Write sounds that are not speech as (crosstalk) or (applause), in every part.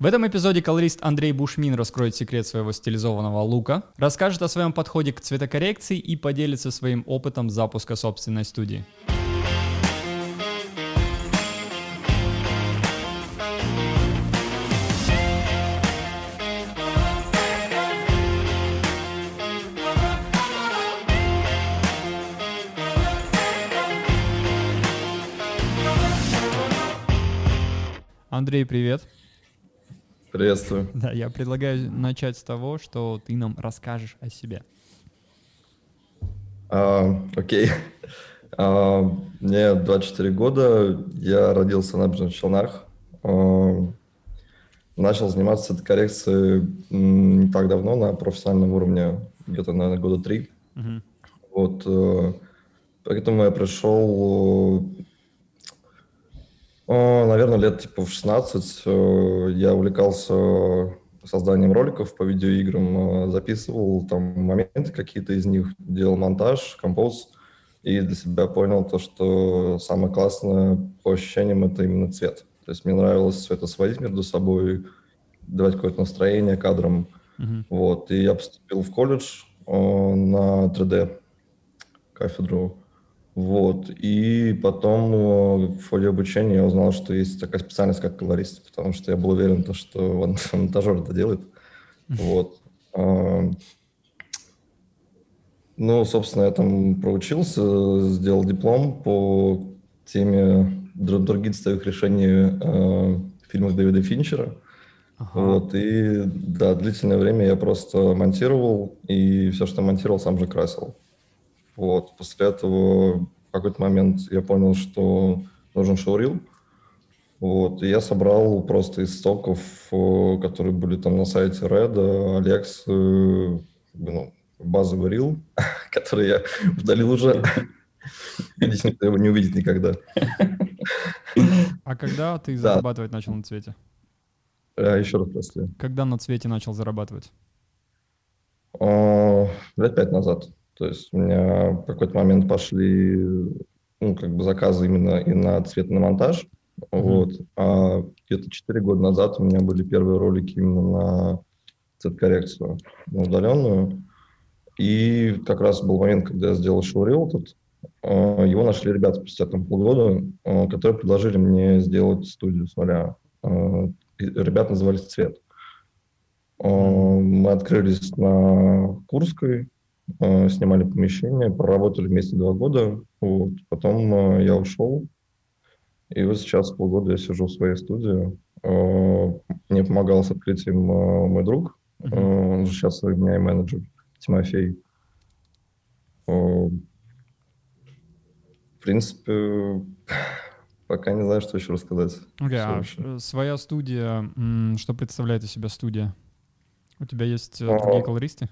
В этом эпизоде колорист Андрей Бушмин раскроет секрет своего стилизованного лука, расскажет о своем подходе к цветокоррекции и поделится своим опытом запуска собственной студии. Андрей, привет. Приветствую. Да, я предлагаю начать с того, что ты нам расскажешь о себе. А, окей. А, мне 24 года, я родился на Набережных Челнах. А, начал заниматься этой коррекцией не так давно, на профессиональном уровне, где-то, наверное, года три. Угу. Вот, э, поэтому я пришел Наверное, лет типа в 16 э, я увлекался созданием роликов по видеоиграм, э, записывал там моменты какие-то из них, делал монтаж, композ, и для себя понял то, что самое классное по ощущениям это именно цвет. То есть мне нравилось это сводить между собой, давать какое-то настроение кадрам. Uh-huh. Вот. И я поступил в колледж э, на 3D кафедру. Вот. И потом э, в ходе обучения я узнал, что есть такая специальность, как колорист, потому что я был уверен, то, что (laughs) монтажер это делает. Вот. Ну, собственно, я там проучился, сделал диплом по теме других цветовых решений э, фильмов Дэвида Финчера. Ага. Вот, и да, длительное время я просто монтировал, и все, что монтировал, сам же красил. Вот. После этого в какой-то момент я понял, что нужен шоурил. Вот. И я собрал просто из стоков, э, которые были там на сайте Red, Alex, э, ну, базовый рил, (laughs) который я удалил уже. (laughs) Надеюсь, его не увидит никогда. А когда ты зарабатывать начал на цвете? А, Еще раз, прости. Когда на цвете начал зарабатывать? Лет пять назад. То есть у меня в какой-то момент пошли ну, как бы заказы именно и на цветный монтаж. Mm-hmm. Вот. А где-то 4 года назад у меня были первые ролики именно на цветкоррекцию, на удаленную. И как раз был момент, когда я сделал шоурил этот. А, его нашли ребята спустя там полгода, а, которые предложили мне сделать студию с нуля. А, ребят назывались «Цвет». Мы открылись на Курской, Э, снимали помещение, проработали вместе два года, вот. потом э, я ушел, и вот сейчас полгода я сижу в своей студии. Э, мне помогал с открытием мой друг, он же сейчас у меня и менеджер Тимофей. В принципе, пока не знаю, что еще рассказать. Okay, а своя студия, что представляет из себя студия? У тебя есть а, другие колористы?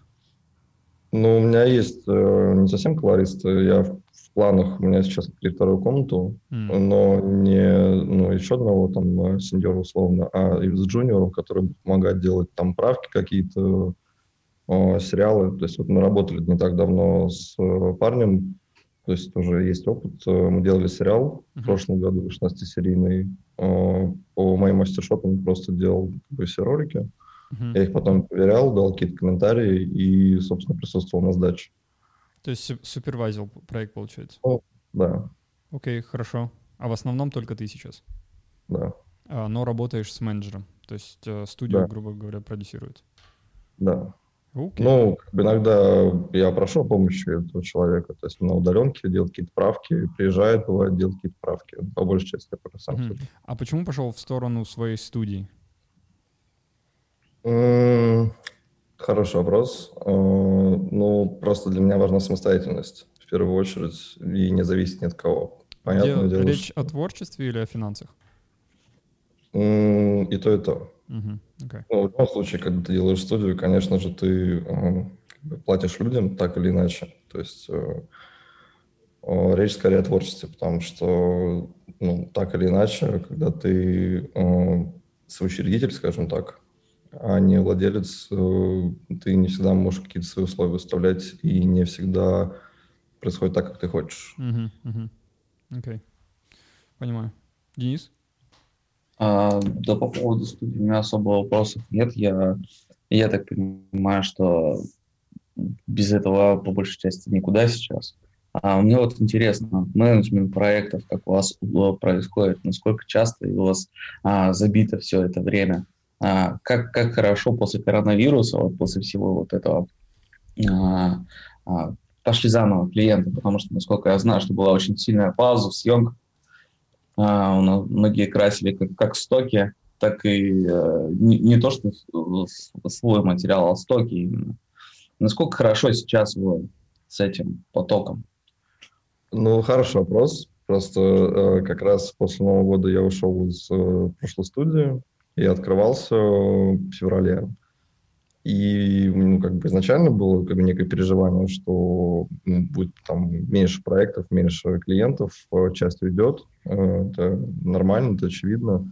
Ну, у меня есть э, не совсем колорист. Я в, в планах, у меня сейчас открыть вторую комнату, mm. но не ну, еще одного там э, сеньора условно, а с джуниором, который будет помогать делать там правки какие-то, э, сериалы. То есть вот мы работали не так давно с э, парнем, то есть тоже есть опыт. Э, мы делали сериал mm-hmm. в прошлом году, 16-серийный, э, по моим мастер-шотам просто делал как бы, все ролики. Угу. Я их потом проверял, дал какие-то комментарии и, собственно, присутствовал на сдаче. То есть супервайзил проект, получается? О, да. Окей, хорошо. А в основном только ты сейчас? Да. А, но работаешь с менеджером, то есть э, студию, да. грубо говоря, продюсирует? Да. Okay. Ну, как бы иногда я прошу помощи этого человека, то есть на удаленке делать какие-то правки, приезжает, бывает, делать какие-то правки. По большей части я пока сам mm-hmm. А почему пошел в сторону своей студии? Хороший вопрос. Э, ну, просто для меня важна самостоятельность в первую очередь и не зависеть ни от кого. Понятно Где дело, речь что... о творчестве или о финансах? И то, и то. Okay. Ну, в любом случае, когда ты делаешь студию, конечно же, ты э, платишь людям так или иначе. То есть э, речь скорее о творчестве, потому что, ну, так или иначе, когда ты соучредитель, скажем так, а не владелец, э, ты не всегда можешь какие-то свои условия выставлять, и не всегда происходит так, как ты хочешь. Окей. Okay. Понимаю. Денис? А, да, по поводу студии у меня особо вопросов нет. Я, я так понимаю, что без этого по большей части никуда сейчас. А мне вот интересно, менеджмент проектов, как у вас происходит, насколько часто у вас а, забито все это время, а, как, как хорошо после коронавируса, вот после всего вот этого а, а, пошли заново клиенты, потому что, насколько я знаю, что была очень сильная пауза в съемках, многие красили как, как стоки, так и а, не, не то, что свой материал, а стоки именно. Насколько хорошо сейчас вы с этим потоком? Ну, хороший вопрос. Просто э, как раз после Нового года я ушел из э, прошлой студии и открывался в феврале. И ну, как бы изначально было как бы некое переживание, что ну, будет там меньше проектов, меньше клиентов, э, часть уйдет. Э, это нормально, это очевидно.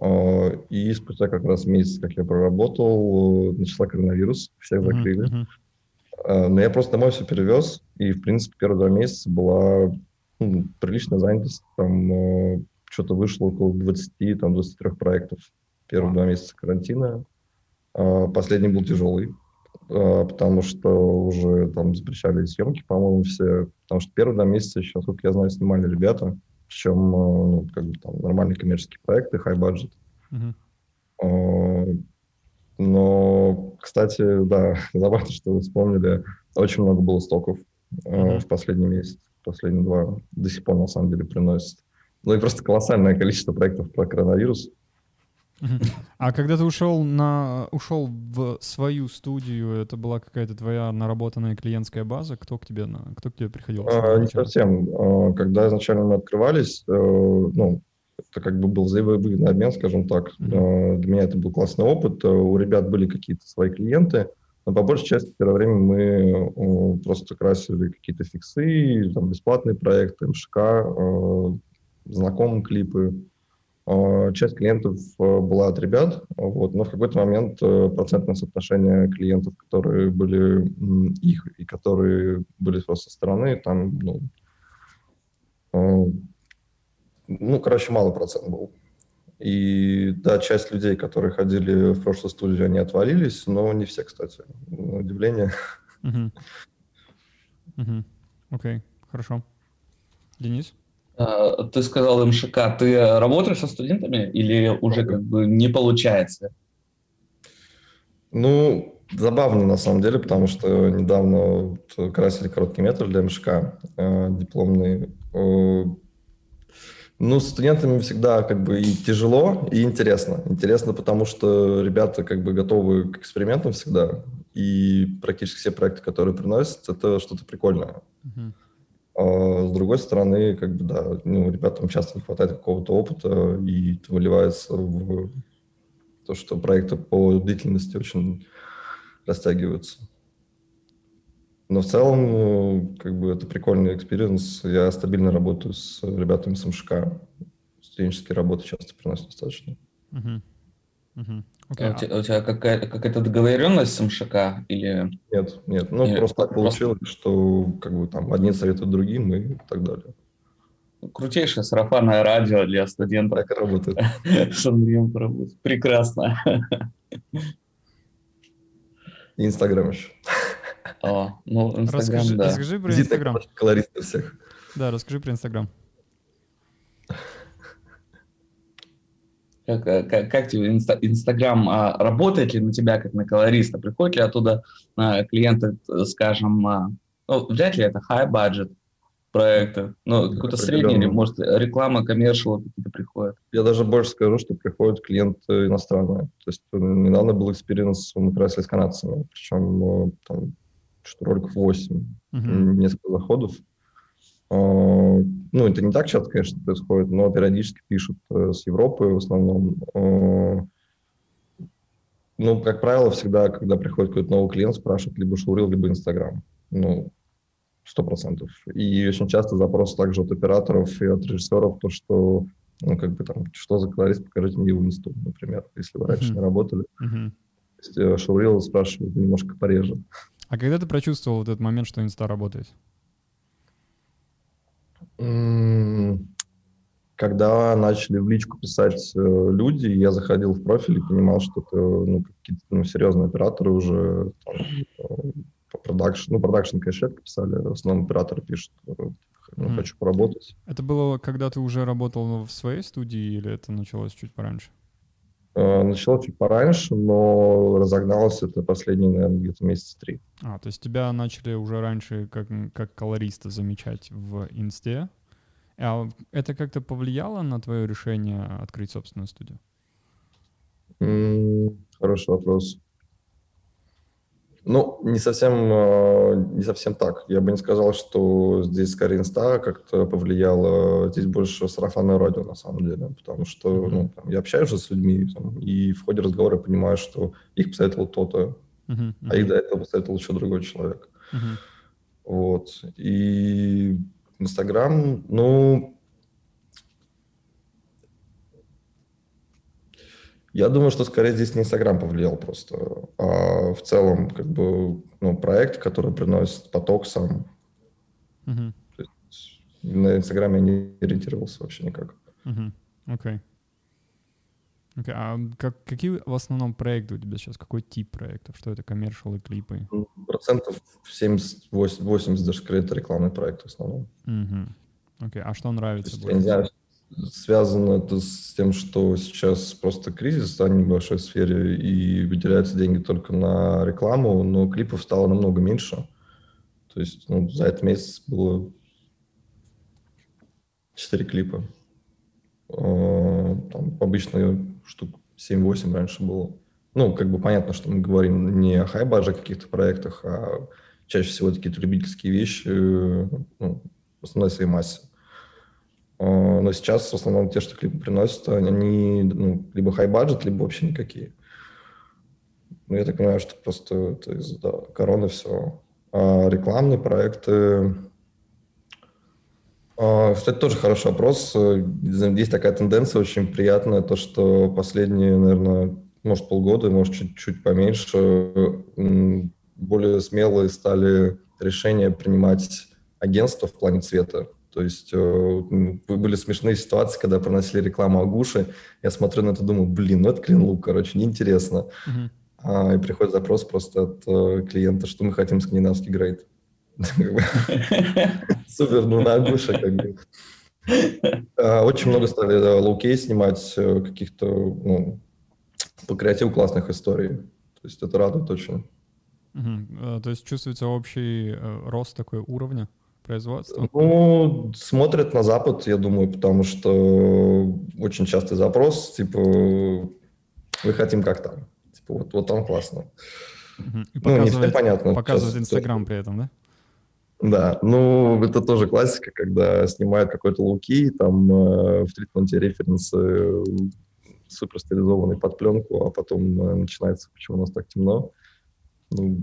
Э, и спустя как раз месяц, как я проработал, начался коронавирус, всех закрыли. Uh-huh. Но я просто домой все перевез, и, в принципе, первые два месяца была ну, приличная занятость. Там что-то вышло около 20, там, 23 проектов первые два месяца карантина. А, последний был тяжелый, а, потому что уже там запрещали съемки, по-моему, все. Потому что первые два месяца еще, насколько я знаю, снимали ребята, причем а, ну, как бы там нормальные коммерческие проекты, high budget. Uh-huh. Но, кстати, да, (laughs) забавно, что вы вспомнили, очень много было стоков uh-huh. в последний месяц, последние два, до сих пор на самом деле приносят. Ну и просто колоссальное количество проектов про коронавирус. А когда ты ушел на ушел в свою студию, это была какая-то твоя наработанная клиентская база? Кто к тебе на кто к тебе приходил? А, не совсем. А, когда изначально мы открывались, э, ну это как бы был взаимовыгодный обмен, скажем так. Mm-hmm. Для меня это был классный опыт. Э, у ребят были какие-то свои клиенты, но по большей части первое время мы просто красили какие-то фиксы, там, бесплатные проекты, МШК, э, знакомые клипы. А, часть клиентов э, была от ребят, вот, но в какой-то момент э, процентное соотношение клиентов, которые были их и которые были со стороны, там, ну, э, ну, короче, малый процент был. И да, часть людей, которые ходили в прошлую студию, они отвалились, но не все, кстати. Удивление. Окей, хорошо. Денис? А, ты сказал МШК, ты работаешь со студентами или уже как бы не получается? Ну, забавно на самом деле, потому что недавно красили короткий метр для МШК э, дипломный. Э, ну, с студентами всегда как бы и тяжело, и интересно. Интересно, потому что ребята как бы готовы к экспериментам всегда, и практически все проекты, которые приносят, это что-то прикольное. Uh-huh. А с другой стороны, как бы, да, ну, ребятам часто не хватает какого-то опыта, и это выливается в то, что проекты по длительности очень растягиваются. Но в целом, как бы, это прикольный experience. Я стабильно работаю с ребятами с МШК. Студенческие работы часто приносят достаточно. Uh-huh. Uh-huh. Okay. А у, тебя, у тебя какая, какая-то договоренность с МШК или... Нет, нет, ну или просто так получилось, просто... что как бы там одни советуют другим и так далее. Крутейшее сарафанное радио для студентов. Так работает. (laughs) С Андреем поработать. Прекрасно. И Инстаграм еще. О, ну, Инстаграм, расскажи, да. Расскажи про Инстаграм. Колористы всех. Да, расскажи про Инстаграм. Как, э, как, как тебе инста, Инстаграм а, работает ли на тебя как на колориста? Приходят ли оттуда а, клиенты, скажем, а, ну, вряд ли это high budget проекты, ну, какой-то средний, или, может, реклама, commercial какие-то приходят? Я даже больше скажу, что приходят клиенты иностранные. То есть э, недавно был experience, мы красили с канадцами, причем э, там что роликов 8, uh-huh. несколько заходов. А, ну, это не так часто, конечно, происходит, но периодически пишут э, с Европы в основном. А, ну, как правило, всегда, когда приходит какой-то новый клиент, спрашивают либо Шурил, либо Инстаграм. Ну, сто процентов. И очень часто запрос также от операторов и от режиссеров, то, что, ну, как бы там, что за колорист, покажите мне его инсту, например, если вы раньше uh-huh. не работали. Uh-huh. То есть э, Шурил спрашивают немножко пореже. А когда ты прочувствовал вот этот момент, что инста работает? Когда начали в личку писать э, люди, я заходил в профиль и понимал, что это ну, какие-то ну, серьезные операторы уже там, э, по продакшн, ну, продакшн, конечно, редко писали, в основном операторы пишут, э, ну, хочу поработать. Это было, когда ты уже работал в своей студии или это началось чуть пораньше? Э, Начало чуть пораньше, но разогналось это последние, наверное, где-то месяца три. А, то есть тебя начали уже раньше как, как колориста замечать в инсте. А это как-то повлияло на твое решение открыть собственную студию? М, Хороший вопрос. Ну, не совсем, э, не совсем так. Я бы не сказал, что здесь скорее инста как-то повлияло. Здесь больше сарафанное радио, на самом деле. Потому что ну, там, я общаюсь с людьми, там, и в ходе разговора понимаю, что их посоветовал кто-то, Мгм, а их до этого посоветовал еще другой человек. мгм. Вот. И Инстаграм, ну, я думаю, что скорее здесь не Инстаграм повлиял просто, а в целом как бы ну, проект, который приносит поток сам. Мгм, На Инстаграме я не ориентировался вообще никак. мгм. Окей. Окей, А как, какие в основном проекты у тебя сейчас? Какой тип проектов? Что это, коммершалы, клипы? Процентов 70-80 даже скорее это рекламный проект в основном. Мгм. Окей, а что То нравится есть, я не знаю, связано это с тем, что сейчас просто кризис в небольшой сфере и выделяются деньги только на рекламу, но клипов стало намного меньше. То есть ну, за этот месяц было 4 клипа. Э, Там обычно штук 7-8 раньше было. Ну, как бы понятно, что мы говорим не о хай-баже каких-то проектах, а чаще всего какие-то любительские вещи, ну, в основной своей массе. А, Но сейчас в основном те, что клипы приносят, они ну, либо хай-баджет, либо вообще никакие. Ну, я так понимаю, что просто это из-за короны все. А рекламные проекты... А, Кстати, тоже хороший вопрос. Есть такая тенденция очень приятная, то, что последние, наверное, может, полгода, может, чуть-чуть поменьше, более смелые стали решения принимать агентства в плане цвета. То есть э, были смешные ситуации, когда проносили рекламу Агуши. Я смотрю на это, думаю, блин, ну это clean look, короче, неинтересно. Мгм. А, и приходит запрос просто от э, клиента, что мы хотим скандинавский grade. (laughs) Супер, ну на Агуше как бы. А, Очень много стали да, low-key снимать э, каких-то, ну, по креативу классных историй. То есть это радует очень. То есть чувствуется общий рост такой уровня производства? Ну, смотрят на Запад, я думаю, потому что очень частый запрос, типа, мы хотим как там. Типа, вот, вот там классно. Мгм. И Ну, не показывает, понятно. показывает Инстаграм при этом, да? Да, ну, это тоже классика, когда снимают какой-то луки, там э, в тритменте референсы э, супер стилизованный под пленку, а потом э, начинается, почему у нас так темно. Ну,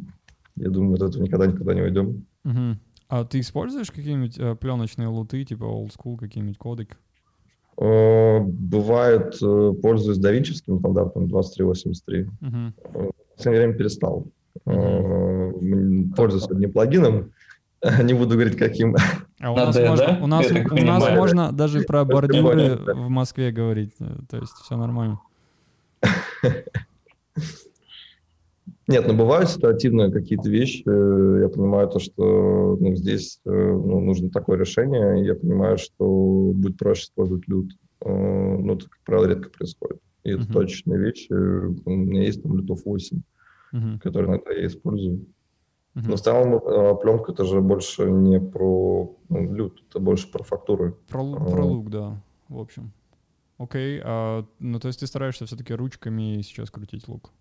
я думаю, от этого никогда-никогда не уйдем. Мгм. А ты используешь какие-нибудь э, пленочные луты, типа old school, какие-нибудь кодек? Э, Бывает, э, пользуюсь давинчевским стандартом 2383. Мгм. В последнее время перестал. Э, Пользуюсь одним плагином, (laughs) не буду говорить, каким. А у На нас, «Д», можно, да? у нас, у нас можно даже про бордюры в Москве говорить, э, то есть все нормально. (laughs) Нет, ну бывают ситуативные какие-то вещи. э, Я понимаю то, что ну, здесь э, ну, нужно такое решение. Я понимаю, что будет проще использовать лют. Э, Ну, это, как правило, редко происходит. И это Мгм. точечные вещи. У меня есть там лютов 8, Мгм. которые иногда я использую. Мгм. Но в целом пленка это же больше не про ну, лют, это больше про фактуры. Про, про лук, да, в общем. Окей, а, ну то есть ты стараешься все-таки ручками сейчас крутить лук?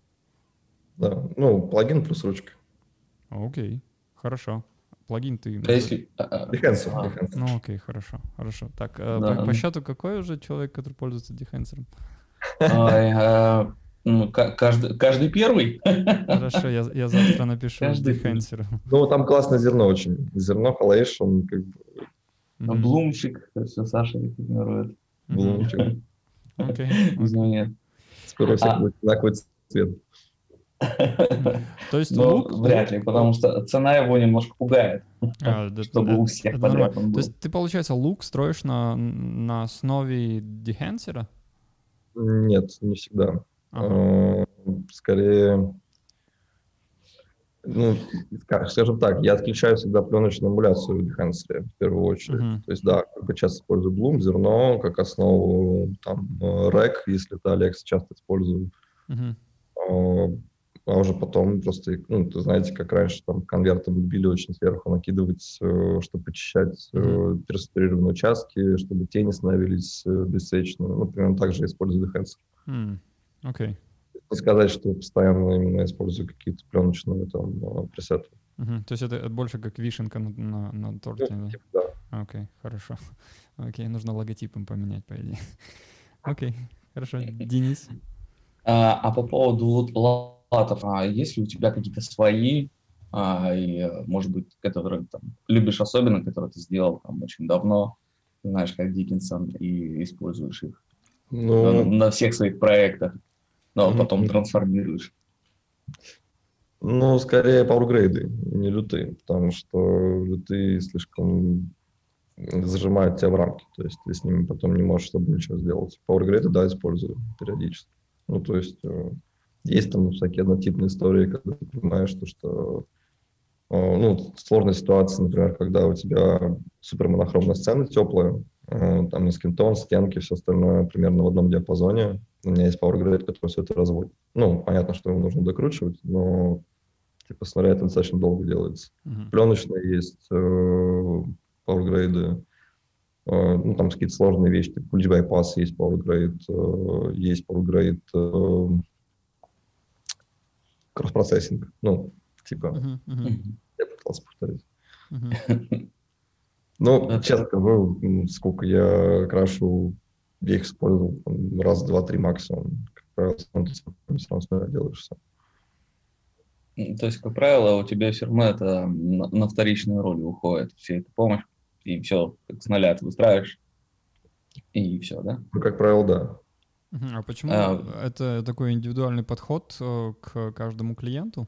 Да. Ну, плагин плюс ручка. Окей, хорошо. Плагин ты... А если- а, Дехенсер, а, Дехенсер. Ну окей, хорошо, хорошо. Так, э, Да. по, по счету какой уже человек, который пользуется дехенсером? а, ну, ка- каждый, каждый первый? Хорошо, я, я завтра напишу Каждый дехенсеру. Ну, там классное зерно очень. Зерно, халейшн, как бы, Мгм. Блумчик, все Саша. Мгм. блумчик. Окей, Извини. Скоро у всех А. будет цвет. То есть лук... вряд ли, потому что цена его немножко пугает, А, (laughs) да, чтобы у всех это подряд он То был. есть ты, получается, лук строишь на, на основе дехенсера? Нет, не всегда. Ага. Э, Скорее, ну, ска- скажем так, я отключаю всегда пленочную эмуляцию в Behance в первую очередь. То есть, да, как бы часто использую Bloom, зерно как основу, там, э, REC, если это Alex часто использую. А уже потом просто, ну, ты знаете, как раньше там конверты любили очень сверху накидывать, э, чтобы почищать э, переструктурированные участки, чтобы тени становились э, бесцветными. Ну, примерно так же использую Behance. М, Окей. Не сказать, что постоянно именно использую какие-то пленочные там пресеты. Мгм. То есть это больше как вишенка на, на, на торте, Ну, да? типа, да. Окей, хорошо. (laughs) Окей, нужно логотипом поменять, по идее. (laughs) Окей, хорошо. (laughs) Денис? А, а по поводу латов, а есть ли у тебя какие-то свои, а, и, может быть, которые там любишь особенно, которые ты сделал там очень давно, знаешь, как Диккенсон, и используешь их Ну, на, на всех своих проектах, но Мгм. потом трансформируешь? ну, скорее пауэргрейды, не лютые, потому что лютые слишком зажимают тебя в рамки, то есть ты с ними потом не можешь чтобы ничего сделать. Пауэргрейды, да, использую периодически. Ну, то есть э, есть там всякие однотипные истории, когда ты понимаешь, что, что э, ну, сложная ситуация, например, когда у тебя супер монохромная сцена теплая, э, там на скинтон, стенки, все остальное примерно в одном диапазоне. У меня есть PowerGrade, который все это разводит. Ну, понятно, что его нужно докручивать, но типа смотря это достаточно долго делается. Мгм. Пленочные есть э, PowerGrade, э, ну, там какие-то сложные вещи, типа Glitch Bypass есть PowerGrade, э, есть PowerGrade э, кросс-процессинг, ну, типа, мгм, Мгм. я пытался повторить. мгм. (laughs) Ну, Это- честно скажу, сколько я крашу, я их использовал там, раз, два, три максимум. Как правило, сам ты все равно То есть, как правило, у тебя все равно это на, на вторичные роли уходит, вся эта помощь, и все, как с нуля ты выстраиваешь, и все, да? Ну, как правило, да. А почему А, это такой индивидуальный подход э, к каждому клиенту?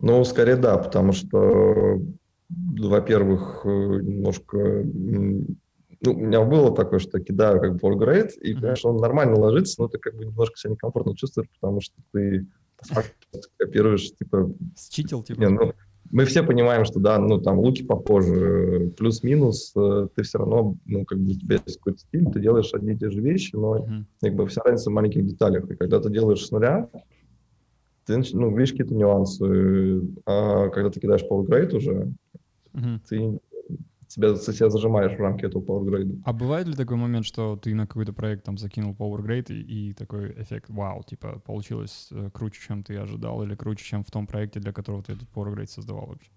Ну, скорее да, потому что, во-первых, э, немножко... Ну, у меня было такое, что кидаю как бы upgrade, и, конечно, он нормально ложится, но ты как бы немножко себя некомфортно чувствуешь, потому что ты по факту (laughs) копируешь, типа, Считил, типа? Не, ну, мы все понимаем, что да, ну там луки э, плюс-минус, э, ты все равно, ну, как бы у тебя есть какой-то стиль, ты делаешь одни и те же вещи, но Мгм. как бы вся разница в маленьких деталях. И когда ты делаешь с нуля, ты ну, видишь какие-то нюансы, а когда ты кидаешь PowerGrade уже, Мгм. ты себя, себя зажимаешь в рамки этого PowerGrade. А бывает ли такой момент, что ты на какой-то проект там закинул PowerGrade и, и такой эффект, вау, типа, получилось э, круче, чем ты ожидал, или круче, чем в том проекте, для которого ты этот PowerGrade создавал вообще?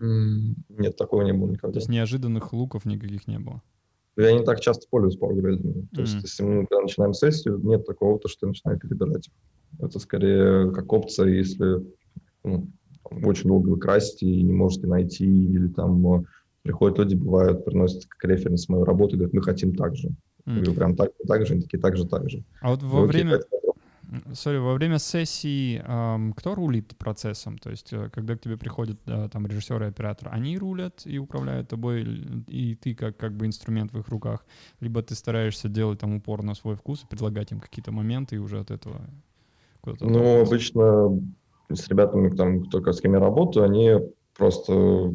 Нет, такого не было То никогда. есть неожиданных луков никаких не было? Я не так часто пользуюсь PowerGrade. То есть, если мы когда начинаем сессию, нет такого, то, что я начинаю перебирать. Это скорее как опция, если ну, очень долго вы красите и не можете найти, или там э, приходят люди, бывают, приносят как референс мою работу и говорят, мы хотим так же. Я М. говорю, прям так, так же, они такие, так же, так же. А вот во Ну, окей, время, Сори, во время сессии ам, кто рулит процессом? То есть, э, когда к тебе приходят э, там режиссер и оператор, они рулят и управляют тобой, и ты как, как бы инструмент в их руках, либо ты стараешься делать там упор на свой вкус и предлагать им какие-то моменты и уже от этого куда-то... Ну, обычно с ребятами, там, кто с кем я работаю, они просто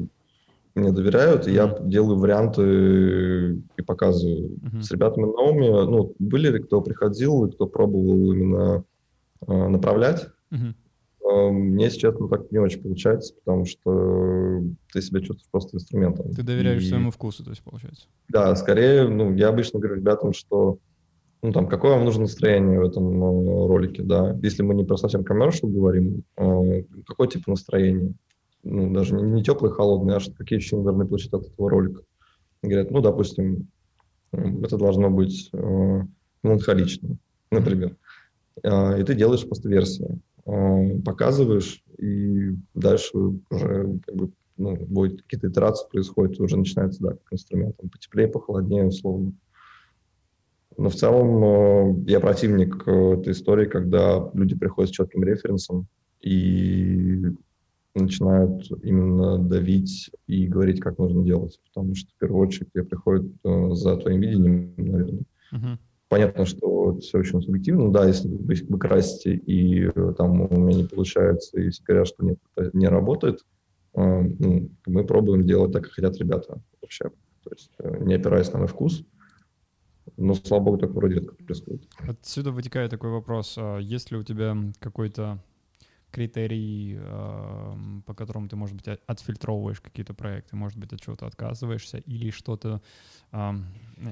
мне доверяют, и я делаю варианты и показываю. Мгм. С ребятами новыми, ну, были, кто приходил, и кто пробовал именно э, направлять. Э, мне, если честно, так не очень получается, потому что ты себя чувствуешь просто инструментом. Ты доверяешь И- своему вкусу, то есть, получается. Да, скорее, ну, я обычно говорю ребятам, что ну, там, какое вам нужно настроение в этом э, ролике, да. Если мы не про совсем коммершал говорим, э, какой тип настроения? Ну, даже не, не теплый, холодный, а какие ощущения должны получить от этого ролика? Говорят, ну, допустим, это должно быть э, меланхолично, например. А, и ты делаешь просто версию, э, показываешь, и дальше уже как бы, ну, будет какие-то итерации происходят, уже начинается, да, как инструмент, там, потеплее, похолоднее, условно. Но в целом э, я противник э, этой истории, когда люди приходят с четким референсом, и начинают именно давить и говорить, как нужно делать. Потому что в первую очередь тебе приходит э, за твоим видением, наверное. Uh-huh. Понятно, что все очень субъективно. Да, если вы, вы красите, и э, там у меня не получается, и все говорят, что нет, это не работает, э, ну, мы пробуем делать так, как хотят ребята вообще. То есть э, не опираясь на мой вкус, но, слава богу, так вроде редко происходит. Отсюда вытекает такой вопрос. А есть ли у тебя какой-то критерий, по которому ты, может быть, отфильтровываешь какие-то проекты, может быть, от чего-то отказываешься, или что-то,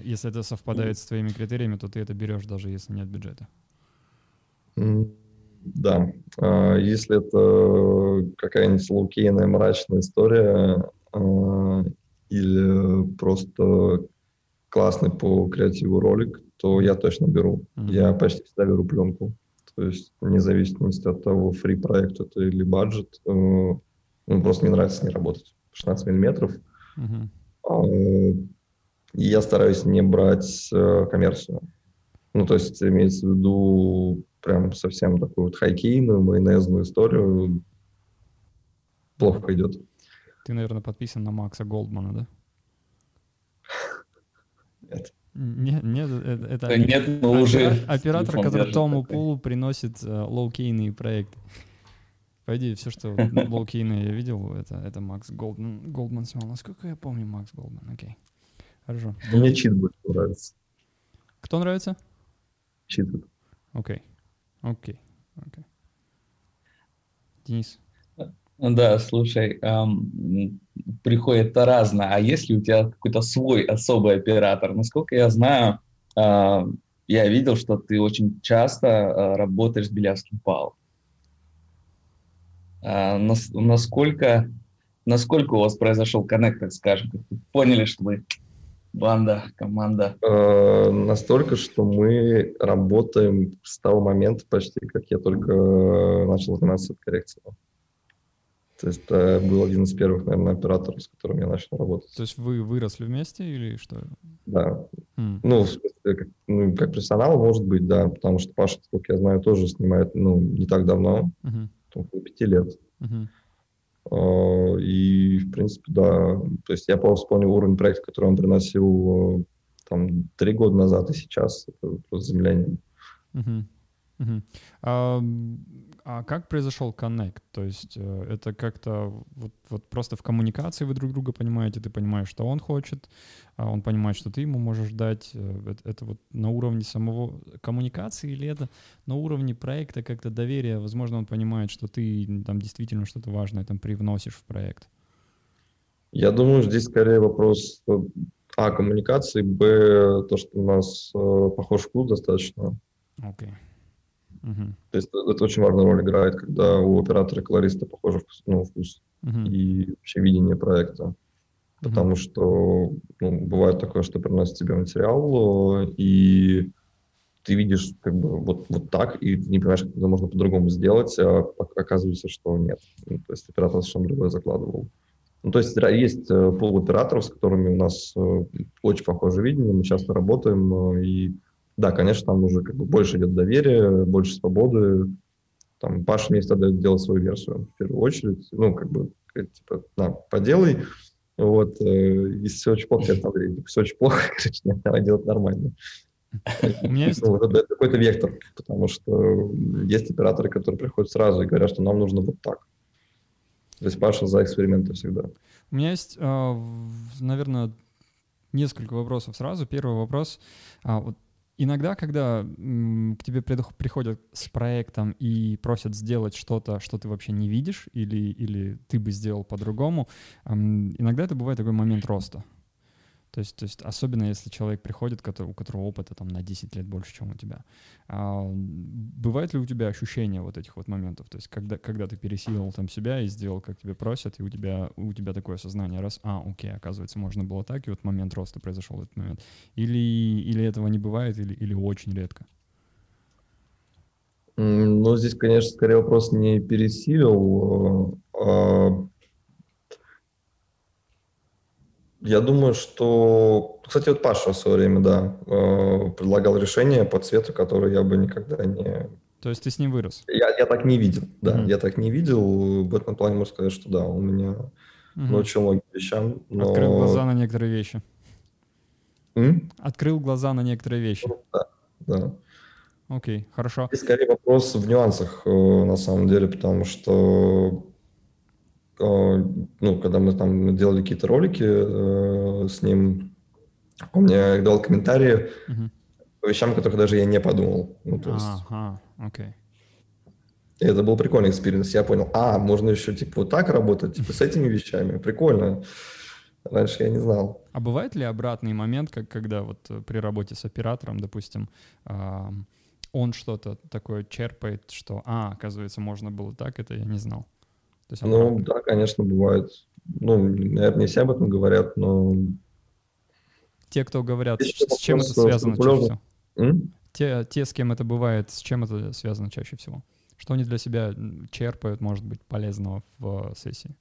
если это совпадает с твоими критериями, то ты это берешь, даже если нет бюджета? Да. А, если это какая-нибудь лукейная мрачная история а, или просто классный по креативу ролик, то я точно беру. Mm-hmm. Я почти всегда беру пленку. То есть вне зависимости от того, фри проект это или бюджет, э, ну, просто мне нравится с ней работать. 16 миллиметров. Uh-huh. И я стараюсь не брать э, коммерцию. Ну, то есть имеется в виду прям совсем такую вот хайкейную, майонезную историю. Плохо идет. Ты, наверное, подписан на Макса Голдмана, да? Нет. Нет, нет, это, это да нет, но уже оператор, который Тому Пулу приносит э, low-key ные проекты. Пойди, все, что (laughs) low-key ные я видел, это, это Макс Голдман, Голдман снимал. Насколько я помню Макс Голдман, окей. Хорошо. Мне Cheat больше нравится. Кто нравится? Cheat. Окей, окей, окей. Денис? Да, слушай, эм, приходит разно. А если у тебя какой-то свой особый оператор? Насколько я знаю, э, я видел, что ты очень часто э, работаешь с Белявским Пал. Э, нас, насколько, насколько у вас произошел коннект, так скажем? Вы поняли, что вы банда, команда? Э, настолько, что мы работаем с того момента почти, как я только начал заниматься коррекцией. То есть это был один из первых, наверное, операторов, с которым я начал работать. То есть вы выросли вместе или что? Да. Mm. Ну, в смысле, как, ну, как профессионал, может быть, да, потому что Паша, сколько я знаю, тоже снимает, ну, не так давно, uh-huh. около пяти лет. Uh-huh. Uh, и, в принципе, да, то есть я просто вспомнил уровень проекта, который он приносил там три года назад и сейчас, это просто землянин. Uh-huh. Uh-huh. Uh, а как произошел коннект? То есть э, это как-то вот, вот просто в коммуникации вы друг друга понимаете, ты понимаешь, что он хочет, а он понимает, что ты ему можешь дать. Э, это, это вот на уровне самого коммуникации или это на уровне проекта как-то доверия? Возможно, он понимает, что ты там действительно что-то важное там привносишь в проект. Я думаю, здесь скорее вопрос э, а коммуникации, б то, что у нас э, похож вкус достаточно. Okay. То есть это очень важную роль играет, когда у оператора и колориста похожий вкус, ну, вкус uh-huh. и вообще видение проекта. Потому uh-huh. что ну, бывает такое, что приносит тебе материал, и ты видишь как бы вот, вот так, и не понимаешь, как это можно по-другому сделать, а оказывается, что нет. Ну, то есть оператор совершенно другое закладывал. Ну, то есть есть э, пол операторов, с которыми у нас э, очень похожее видение, мы часто работаем, э, и да, конечно, там уже как бы больше идет доверия, больше свободы. Там Паша мне всегда дает делать свою версию в первую очередь. Ну, как бы, типа, на, поделай. Вот, э, если все очень плохо, я Андрей, типа, все очень плохо, (laughs) короче, нет, давай делать нормально. У меня есть... Ну, это какой-то вектор, потому что есть операторы, которые приходят сразу и говорят, что нам нужно вот так. То есть Паша за эксперименты всегда. У меня есть, а, наверное, несколько вопросов сразу. Первый вопрос. А, вот Иногда, когда к тебе приходят с проектом и просят сделать что-то, что ты вообще не видишь, или, или ты бы сделал по-другому, иногда это бывает такой момент роста. То есть, то есть особенно если человек приходит, который, у которого опыта там на 10 лет больше, чем у тебя. А, бывает ли у тебя ощущение вот этих вот моментов? То есть когда, когда ты пересилил там себя и сделал, как тебе просят, и у тебя, у тебя такое сознание, раз, а, окей, оказывается, можно было так, и вот момент роста произошел этот момент. Или, или этого не бывает, или, или очень редко? Ну, здесь, конечно, скорее вопрос не пересилил, а Я думаю, что... Кстати, вот Паша в свое время, да, э, предлагал решение по цвету, которое я бы никогда не, То есть ты с ним вырос? Я, я так не видел, да, mm-hmm. я так не видел. В этом плане можно сказать, что да, он меня mm-hmm. научил многим вещам. Но... Открыл глаза на некоторые вещи. М? Открыл глаза на некоторые вещи. Ну, да, да. Окей, хорошо. И скорее вопрос в нюансах, э, на самом деле, потому что ну, когда мы там делали какие-то ролики э, с ним, он мне дал комментарии uh-huh. по вещам, о которых даже я не подумал. Ну, то есть... Ага, окей. И это был прикольный experience. Я понял, а, можно еще типа вот так работать, типа с (laughs) этими вещами. Прикольно. Раньше я не знал. А бывает ли обратный момент, как когда вот при работе с оператором, допустим, он что-то такое черпает, что, а, оказывается, можно было так, это я не знал. То есть ну, да, конечно, бывает. Ну, наверное, не все об этом говорят, но... Те, кто говорят, с, с чем это связано чаще всего? М? Те, те, с кем это бывает, с чем это связано чаще всего? Что они для себя черпают, может быть, полезного в сессии?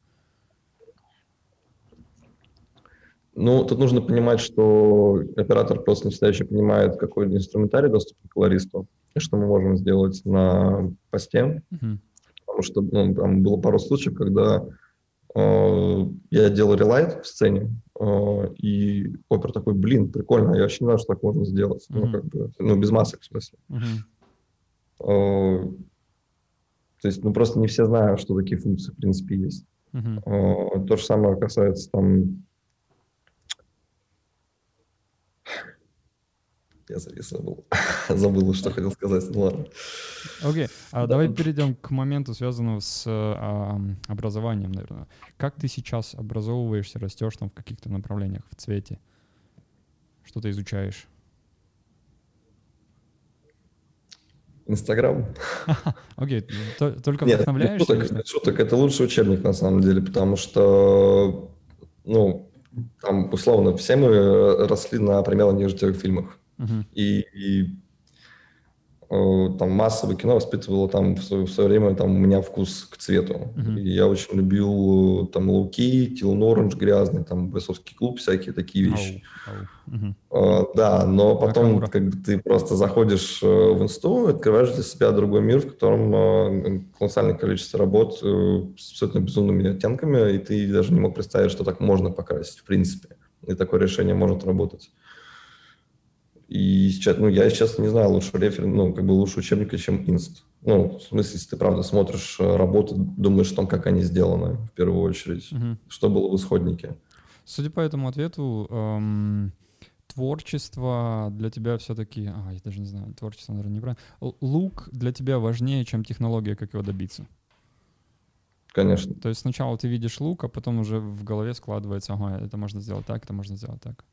Ну, тут нужно понимать, что оператор просто не всегда еще понимает, какой инструментарий доступен к колористу что мы можем сделать на посте. Mm-hmm. Потому что ну, там было пару случаев, когда э, я делал релайт в сцене, э, и опер такой, блин, прикольно, я вообще не знаю, что так можно сделать. Mm-hmm. Ну, как бы, ну, без масок, в смысле. Mm-hmm. Э, то есть, ну, просто не все знают, что такие функции, в принципе, есть. Mm-hmm. Э, то же самое касается там Я завис, (laughs) забыл. забыл, что хотел сказать. Ну ладно. Окей, okay. а да. давай перейдем к моменту, связанному с а, образованием, наверное. Как ты сейчас образовываешься, растешь там в каких-то направлениях, в цвете? Что ты изучаешь? Инстаграм. (laughs) Окей, только вдохновляешься? Нет, шуток, шуток, это лучший учебник на самом деле, потому что, ну, там, условно, все мы росли на примерно нежных фильмах. Uh-huh. И, и там массовое кино воспитывало там в свое, в свое время там у меня вкус к цвету. Uh-huh. И я очень любил там луки, Тилн Оранж грязный, там бойцовский клуб, всякие такие вещи. Uh-huh. да, но потом, когда ты просто заходишь э, в инсту, открываешь для себя другой мир, в котором э, колоссальное количество работ э, с абсолютно безумными оттенками, и ты даже не мог представить, что так можно покрасить, в принципе. И такое решение может работать. И сейчас, ну, я сейчас не знаю лучше рефер, ну, как бы лучше учебника, чем инст. Ну, в смысле, если ты, правда, смотришь э, работы, думаешь о том, как они сделаны, в первую очередь, угу. что было в исходнике. Судя по этому ответу, эм, творчество для тебя все-таки... А, я даже не знаю, творчество, наверное, неправильно. Лук для тебя важнее, чем технология, как его добиться. Конечно. То есть сначала ты видишь лук, а потом уже в голове складывается, ага, это можно сделать так, это можно сделать так.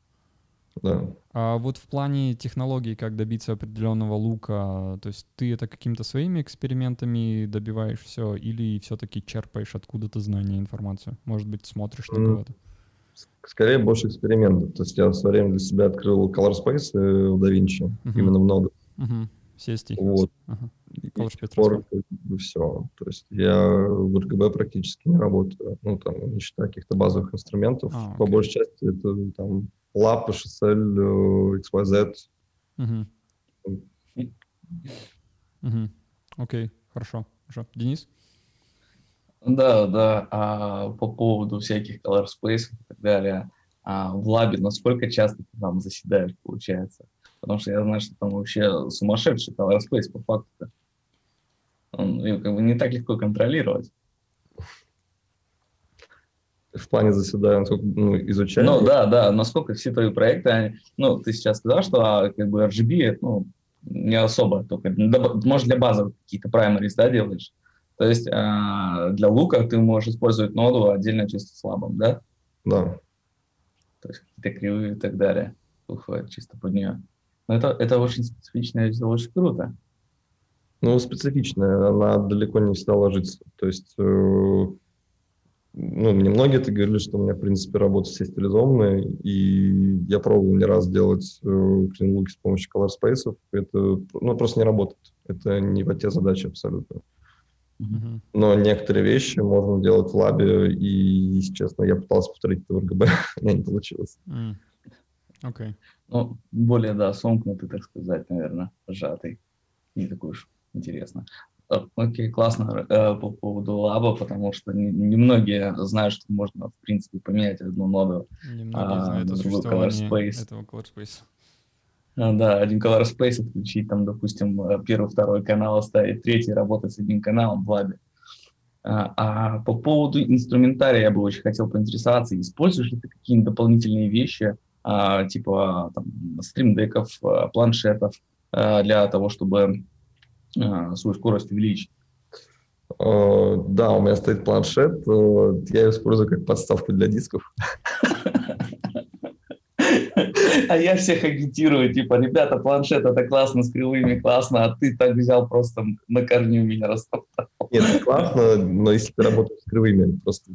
Да. А вот в плане технологий, как добиться определенного лука, то есть ты это какими-то своими экспериментами добиваешь все, или все-таки черпаешь откуда-то знания, информацию? Может быть, смотришь на кого-то? Скорее больше экспериментов. То есть я в свое время для себя открыл Color Space в DaVinci, uh-huh. именно много. Uh-huh. CST. Вот. Uh-huh. И пор, все. То есть я в RGB практически не работаю. Ну, там, не считая каких-то базовых инструментов. А, okay. По большей части это там Lab, HSL, XYZ. Угу. Угу. Окей, хорошо. хорошо. Денис? Да, да. А, по поводу всяких color space и так далее. А, в лабе насколько часто ты там заседаешь, получается? Потому что я знаю, что там вообще сумасшедший color space по факту. Он как бы не так легко контролировать в плане заседания, насколько ну, изучаю. Ну да, да, насколько все твои проекты, они, ну, ты сейчас сказал, что а, как бы RGB, ну, не особо, только, может, для базовых какие-то primaries, да, делаешь. То есть а, для лука ты можешь использовать ноду отдельно чисто слабым, да? Да. То есть какие-то кривые и так далее. Уходят чисто под нее. Но это, это очень специфично, это очень круто. Ну, специфичная, она далеко не всегда ложится. То есть э, ну, мне многие это говорили, что у меня, в принципе, работа все стилизованная, и я пробовал не раз делать э, клинлуки с помощью color space, это ну, просто не работает. Это не по те задачи абсолютно. Mm-hmm. Но некоторые вещи можно делать в лабе, и, если честно, я пытался повторить это в РГБ, (laughs) у меня не получилось. Mm. Okay. Ну, более, да, сомкнутый, так сказать, наверное, сжатый. Не такой уж интересно. Э, окей, классно э, по поводу лаба, потому что немногие не знают, что можно, в принципе, поменять одну ноду а, знают на другой color space. этого color space. А, да, один color space отключить, там, допустим, э, первый, второй канал оставить, третий работать с одним каналом в лабе. А, а по поводу инструментария я бы очень хотел поинтересоваться, используешь ли ты какие-нибудь дополнительные вещи, а, типа там, стримдеков, а, планшетов, а, для того, чтобы свою скорость увеличить. Uh, да, у меня стоит планшет, uh, я его использую как подставку для дисков. А я всех агитирую, типа, ребята, планшет это классно, с кривыми классно, а ты так взял просто на корню меня растоптал. Нет, классно, но если ты работаешь с кривыми, просто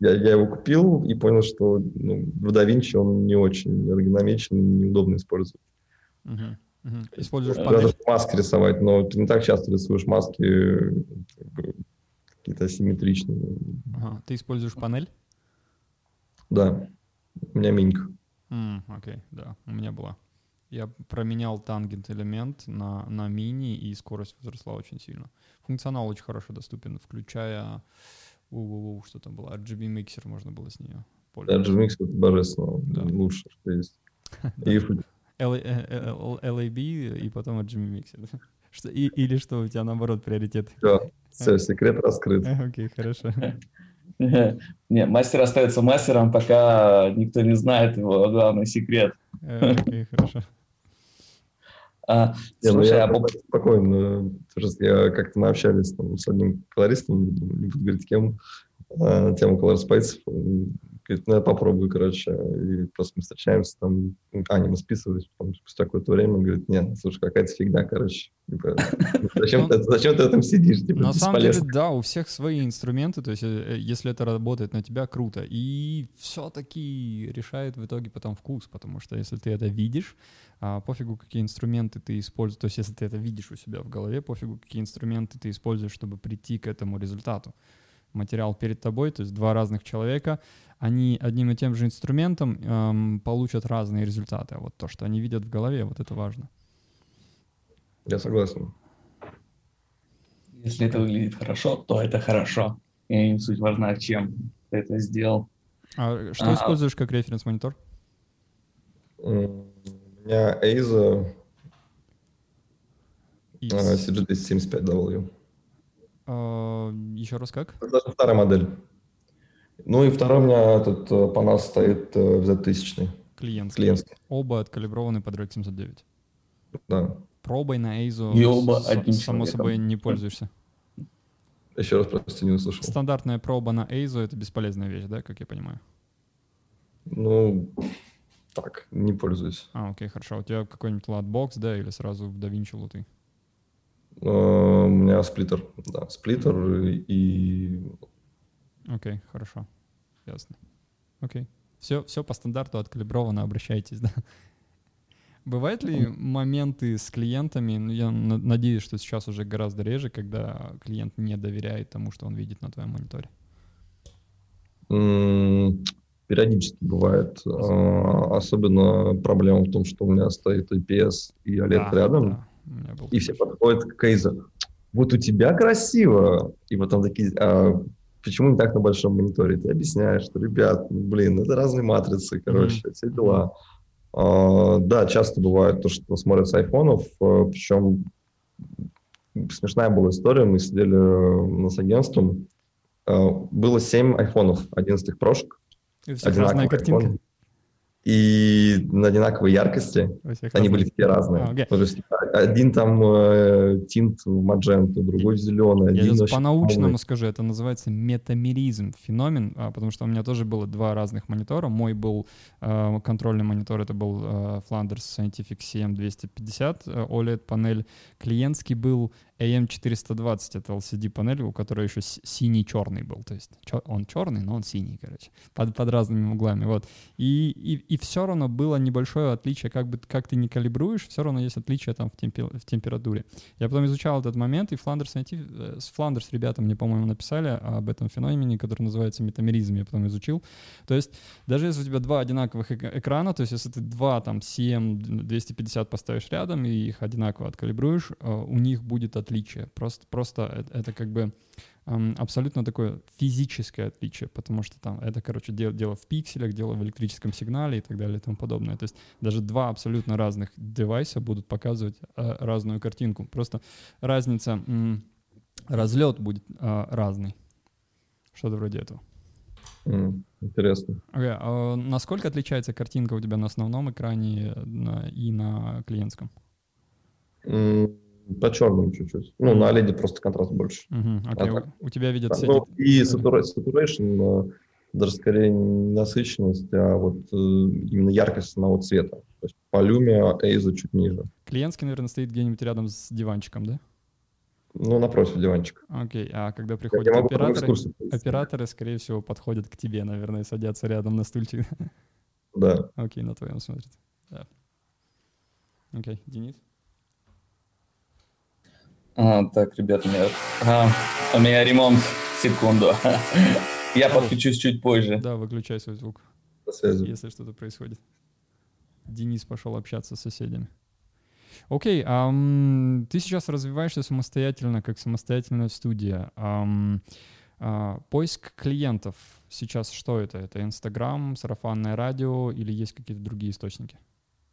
я, я его купил и понял, что ну, в DaVinci он не очень эргономичен, неудобно использовать. Uh-huh. Угу. Используешь панель? Даже маски рисовать, но ты не так часто рисуешь маски какие-то асимметричные. Ага. Ты используешь панель? Да. У меня минька. Mm, окей, okay, да, у меня была. Я променял тангент элемент на, на мини, и скорость возросла очень сильно. Функционал очень хорошо доступен, включая у, у, у, что там было, RGB миксер можно было с нее пользоваться. RGB миксер это божественно, да. лучше, что есть. (laughs) И LAB и потом от Jimmy Mixer. (laughs) Что, и, или что у тебя наоборот приоритет? Все, все, секрет раскрыт. (laughs) Окей, хорошо. (laughs) Не, мастер остается мастером, пока никто не знает его главный секрет. Окей, хорошо. А, не, ну слушай, ну я а... спокойно. Я как-то мы общались там, с одним колористом, не буду говорить кем, а, тему Color Space. Говорит, ну, я попробую, короче. И просто мы встречаемся там, а, не, мы списывались, потом спустя какое-то время, говорит, нет, слушай, какая-то фигня, короче. Типа, зачем, ты, зачем ты этом сидишь? Типа, На самом деле, да, у всех свои инструменты, то есть э, если это работает на тебя, круто. И все-таки решает в итоге потом вкус, потому что если ты это видишь, а, пофигу, какие инструменты ты используешь, то есть если ты это видишь у себя в голове, пофигу, какие инструменты ты используешь, чтобы прийти к этому результату материал перед тобой, то есть два разных человека, они одним и тем же инструментом эм, получат разные результаты. А вот то, что они видят в голове, вот это важно. Я согласен. Если это выглядит хорошо, то это хорошо. И суть важна, чем ты это сделал. А что а, используешь как референс-монитор? У меня Aza CG275W. Uh, еще раз как? Это старая модель. Ну и второй у меня этот э, по нас стоит Z1000. Э, Клиентский. Клиентский. Оба откалиброваны под Rec 709. Да. Пробой на Azo, и оба с, одним само собой, не пользуешься. Еще раз, прости, не услышал. Стандартная проба на Azo — это бесполезная вещь, да, как я понимаю? Ну, так, не пользуюсь. А, окей, хорошо. У тебя какой-нибудь ладбокс, да, или сразу в DaVinci луты? Uh, у меня сплиттер, да, сплиттер и Окей, okay, хорошо. Ясно. Окей. Okay. Все, все по стандарту откалибровано, обращайтесь, (laughs) да. Бывают ли моменты с клиентами, ну, я надеюсь, что сейчас уже гораздо реже, когда клиент не доверяет тому, что он видит на твоем мониторе? Периодически бывает. А, особенно проблема в том, что у меня стоит IPS и OLED да, рядом, да. и все подходят к кейзу. Вот у тебя красиво. И потом такие, а, почему не так на большом мониторе? Ты объясняешь, что, ребят, ну, блин, это разные матрицы, короче, mm-hmm. все дела. А, да, часто бывает то, что смотрят с айфонов, а, причем смешная была история, мы сидели э, с агентством, а, было 7 айфонов, 11 прошек. И у всех разная картинка. И на одинаковой яркости. Они были все разные. А, okay. То есть один там э, тинт мадженту, другой зеленый. Я сейчас по-научному скажу, это называется метамеризм, феномен, а, потому что у меня тоже было два разных монитора. Мой был э, контрольный монитор, это был э, Flanders Scientific CM250 э, OLED-панель. Клиентский был AM420, это LCD-панель, у которой еще синий-черный был. То есть он черный, но он синий, короче, под, под разными углами. Вот. И, и, и все равно было небольшое отличие, как бы как ты не калибруешь, все равно есть отличие там в, темпе, в температуре. Я потом изучал этот момент, и Flanders, э, с Flanders ребята мне, по-моему, написали об этом феномене, который называется метамеризм, я потом изучил. То есть даже если у тебя два одинаковых экрана, то есть если ты два там CM250 поставишь рядом и их одинаково откалибруешь, э, у них будет отличие отличие. Просто, просто это, это как бы абсолютно такое физическое отличие, потому что там это, короче, дело, дело в пикселях, дело в электрическом сигнале и так далее и тому подобное. То есть даже два абсолютно разных девайса будут показывать э, разную картинку. Просто разница, м, разлет будет э, разный. Что-то вроде этого. М, Интересно. Okay, а насколько отличается картинка у тебя на основном экране на, и на клиентском? М, По черному чуть-чуть. Ну, на OLED просто контраст больше. Мгм, окей, А у- так- у, тебя видят все... ну, и saturation, даже скорее не насыщенность, а вот э, именно яркость самого цвета. То есть по люме Эйза чуть ниже. Клиентский, наверное, стоит где-нибудь рядом с диванчиком, да? Ну, напротив диванчик. Окей, а когда приходят операторы, операторы, скорее всего, подходят к тебе, наверное, садятся рядом на стульчик. Да. Окей, на твоем смотрят. Да. Окей, Денис? А, так, ребята, у меня, а, у меня ремонт. Секунду. (laughs) Я подключусь чуть позже. Да, выключай свой звук, связи. если что-то происходит. Денис пошел общаться с соседями. Окей, ам, ты сейчас развиваешься самостоятельно, как самостоятельная студия. Ам, а, поиск клиентов сейчас что это? Это Инстаграм, сарафанное радио или есть какие-то другие источники?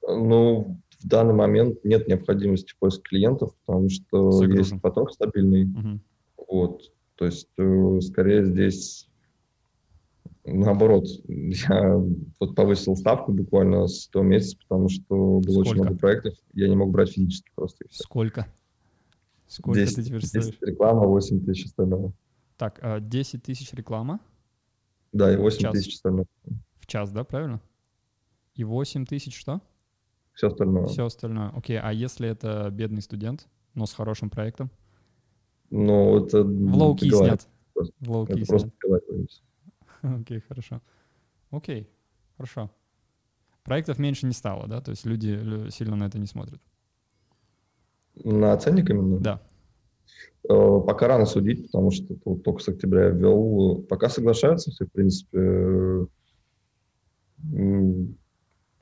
Ну, в данный момент нет необходимости поиска клиентов, потому что Загружен. есть поток стабильный. Мгм. Вот. То есть, э, скорее здесь наоборот. (laughs) Я вот повысил ставку буквально с этого месяца, потому что было очень Сколько? много проектов. Я не мог брать физически просто. и. Сколько? Сколько 10, ты теперь 10 стоишь? реклама, 8 тысяч остального. Так, а, 10 тысяч реклама Да, и 8 час. тысяч остального. в час, да, правильно? И 8 тысяч что? Все остальное. Все остальное. Окей, а если это бедный студент, но с хорошим проектом? Но это... В low-key снят. просто. В low-key Это снят. просто. (laughs) Окей, хорошо. Окей, хорошо. Проектов меньше не стало, да? То есть люди лю- сильно на это не смотрят. На ценник именно? Да. Э, Пока рано судить, потому что только с октября ввел. Пока соглашаются все, в принципе.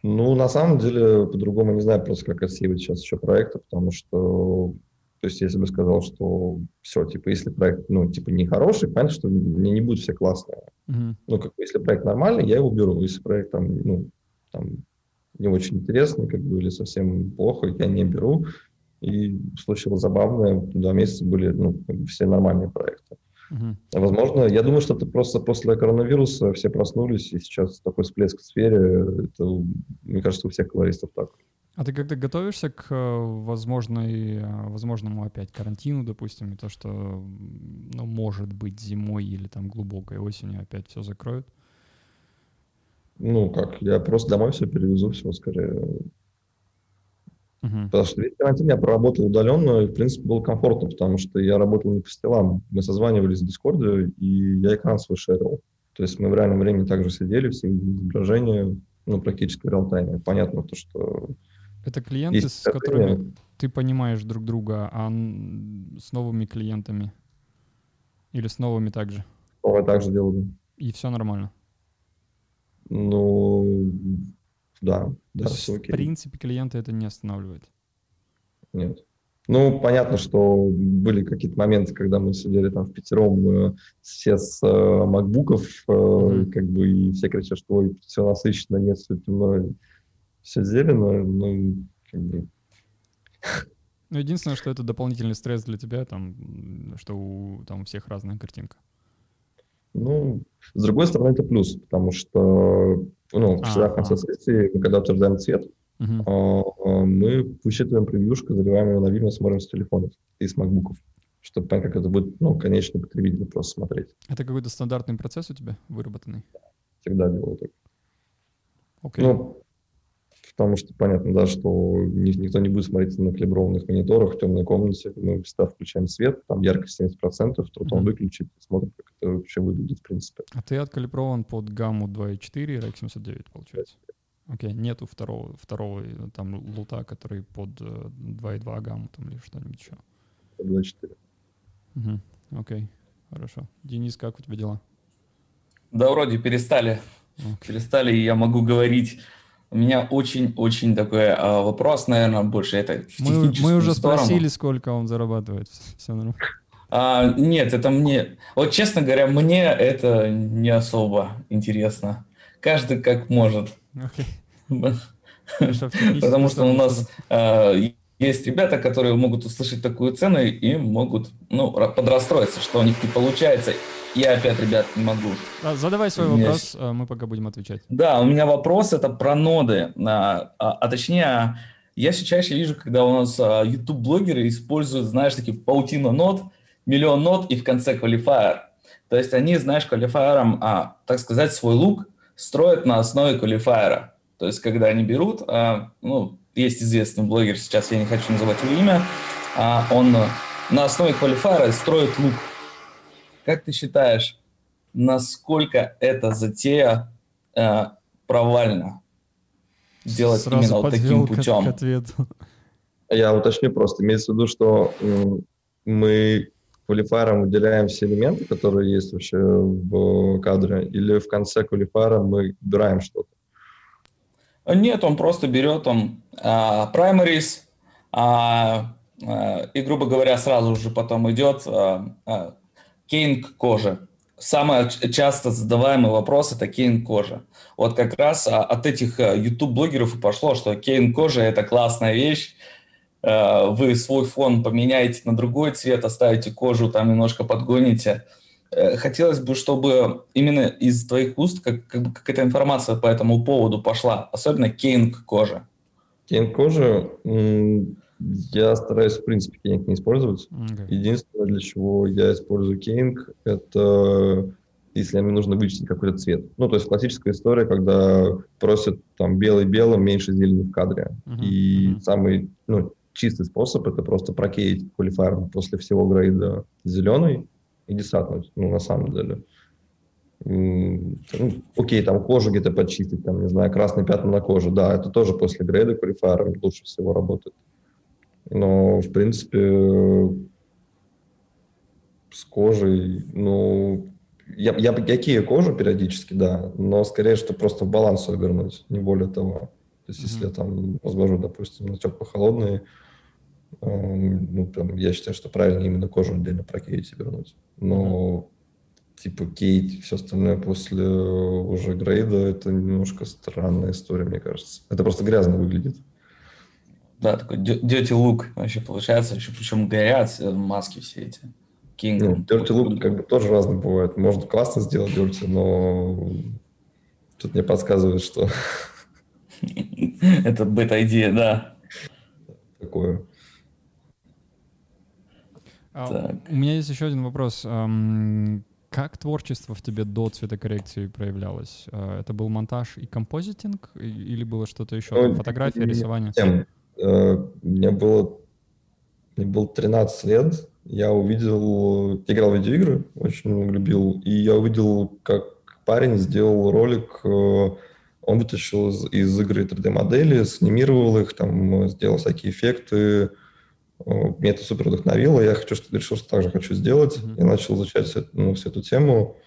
Ну, на самом деле, по-другому не знаю просто, как отсеивать сейчас еще проекты, потому что, то есть, если бы сказал, что все, типа, если проект, ну, типа, не хороший, понятно, что мне не будут все классные. Мгм. Ну, как бы, если проект нормальный, я его беру. Если проект там, ну, там не очень интересный, как бы, или совсем плохо, я не беру. И случилось забавное, два месяца были, ну, все нормальные проекты. А Возможно, я думаю, что это просто после коронавируса все проснулись, и сейчас такой всплеск в сфере. Это, мне кажется, у всех колористов так. А ты когда готовишься к э, возможной, э, возможному опять карантину, допустим, и то, что, ну, может быть, зимой или там глубокой осенью опять все закроют? Ну, как, я просто домой все перевезу, все скорее. Мгм. Потому что весь карантин я проработал удаленно, и, в принципе, было комфортно, потому что я работал не по стилам. Мы созванивались в Дискорде, и я экран свой шерил. То есть мы в реальном времени также сидели, все изображения, ну, практически в реал-тайме. Понятно, то, что Это клиенты, есть с которыми ты понимаешь друг друга, а с новыми клиентами или с новыми также? Новое также делали. И все нормально. Ну, да, То да, есть, все в окей. принципе, клиента это не останавливает. Нет. Ну, понятно, что были какие-то моменты, когда мы сидели там в пятером, э, все с э, макбуков, э, Мгм. как бы, и все кричат, что ой, все насыщенно, нет, все темно, все зелено, ну, как бы, Ну, единственное, что это дополнительный стресс для тебя, там, что у там у всех разная картинка. Ну, с другой стороны, это плюс, потому что, ну, всегда в конце сессии, мы когда утверждаем цвет, а, мы высчитываем превьюшку, заливаем ее на видео, смотрим с телефонов и с макбуков, чтобы понять, как это будет, ну, конечный потребитель просто смотреть. Это какой-то стандартный процесс у тебя выработанный? Всегда делаю так. Окей. Ну, потому что понятно, да, что ни- никто не будет смотреть на калиброванных мониторах в темной комнате. Мы всегда включаем свет, там яркость 70%, трудом Мгм. выключить, смотрим, как это вообще выглядит в принципе. А ты откалиброван под гамму 2.4 RX 79, получается? Окей, нету второго, второго э, там лута, который под э, 2.2 гамму там или что-нибудь еще. 24. Мгм. Окей, хорошо. Денис, как у тебя дела? Да, вроде перестали. Окей. Перестали, и я могу говорить У меня очень-очень такой а, вопрос, наверное, больше это в мы, мы уже сторону. спросили, сколько он зарабатывает. Все нормально. А, нет, это мне... Вот, честно говоря, мне это не особо интересно. Каждый как может. Okay. (laughs) Потому что у нас э, есть ребята, которые могут услышать такую цену и могут ну, подрастроиться, что у них не получается. Я опять, ребят, не могу. А, задавай свой вопрос, а мы пока будем отвечать. Да, у меня вопрос это про ноды. А, а, а точнее, я все чаще вижу, когда у нас YouTube-блогеры используют, знаешь, такие паутина нод, миллион нод и в конце квалифайер. То есть они, знаешь, квалифайером, а, так сказать, свой лук строят на основе квалифайера. То есть, когда они берут, а, ну, есть известный блогер, сейчас я не хочу называть его имя, а он на основе квалифайера строит лук. Как ты считаешь, насколько эта затея а, провальна? Делать Сразу именно вот таким путем. К ответу. Я уточню просто. Имеется в виду, что мы квалифайерам выделяем все элементы, которые есть вообще в кадре, или в конце квалифайера мы убираем что-то? Нет, он просто берет там а, primaries, а, а, и, грубо говоря, сразу же потом идет а, а, кейнг кожи. Самый часто задаваемый вопрос – это кейн кожа. Вот как раз а, от этих YouTube-блогеров и пошло, что кейн кожа – это классная вещь, вы свой фон поменяете на другой цвет, оставите кожу, там немножко подгоните – Э, хотелось бы, чтобы именно из твоих уст как, как какая-то информация по этому поводу пошла, особенно кейнг кожи. Кейнг кожи, я стараюсь, в принципе, кейнг не использовать. Okay. Единственное, для чего я использую кейнг, это если мне нужно вычислить какой-то цвет. Ну, то есть классическая история, когда просят там белый белым, меньше зелени в кадре. Uh-huh. И uh-huh. самый ну, чистый способ это просто прокеять квалифайером после всего грейда зеленый, и десантнуть, ну, на самом деле. Ну, окей, там кожу где-то почистить, там, не знаю, красные пятна на коже, да, это тоже после грейда квалифайера лучше всего работает. Но, в принципе, с кожей, ну, я, я, я кею кожу периодически, да, но скорее, что просто в баланс вернуть, не более того. То есть, mm-hmm. если я там развожу, допустим, на тепло-холодные, ну, там, я считаю, что правильно именно кожу отдельно прокеять и вернуть. Но mm-hmm. типа кейт, все остальное после уже грейда, это немножко странная история, мне кажется. Это просто грязно выглядит. Да, такой дети лук вообще получается, еще причем горят э, маски все эти. King. Ну, dirty look как бы тоже разный бывает. Можно классно сделать dirty, но тут мне подсказывает, что... (laughs) Это бета-идея, да. Такое. А, у меня есть еще один вопрос. Как творчество в тебе до цветокоррекции проявлялось? А, это был монтаж и композитинг или было что-то еще? Ну, Фотография, рисование? Тем. Э, мне было, мне было 13 лет. Я увидел, я играл в видеоигры, очень любил, и я увидел, как парень сделал ролик, э, он вытащил из, из игры 3D-модели, снимировал их, там, сделал всякие эффекты, меня это супер вдохновило, я хочу, что решил, что также хочу сделать. Mm-hmm. Я начал изучать всю, ну, всю эту тему.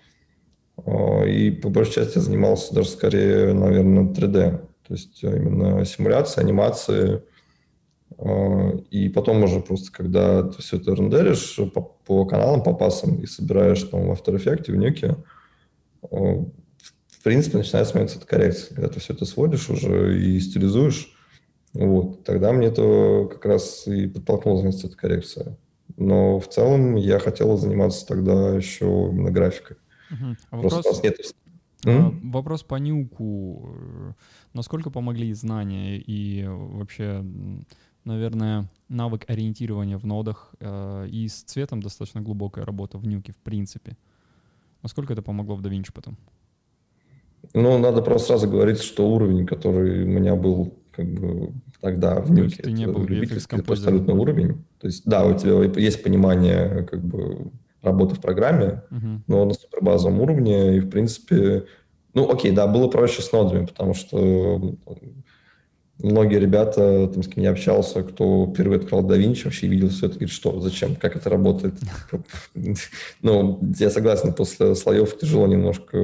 А, и по большей части я занимался даже скорее, наверное, 3D. То есть именно симуляция, анимации. И потом уже просто, когда ты все это рендеришь по, по каналам, по пасам и собираешь там в After Effects, в Nuke, в принципе, начинается момент коррекции. Когда ты все это сводишь уже и стилизуешь, вот. Тогда мне это как раз и подтолкнуло заняться этой коррекцией. Но в целом я хотел заниматься тогда еще именно графикой. Угу. А вопрос, нет... а, вопрос по нюку. Насколько помогли знания и вообще, наверное, навык ориентирования в нодах э, и с цветом достаточно глубокая работа в нюке в принципе? Насколько это помогло в DaVinci потом? Ну, надо просто сразу говорить, что уровень, который у меня был как бы тогда в нюке. Ты не был любительский абсолютно уровень. То есть, да, у тебя есть понимание как бы работы в программе, uh-huh. но на супербазовом уровне, и в принципе, ну, окей, да, было проще с нодами, потому что многие ребята, там, с кем я общался, кто впервые открыл DaVinci, вообще видел все это, говорит, что, зачем, как это работает. (laughs) Ну, я согласен, после слоев тяжело немножко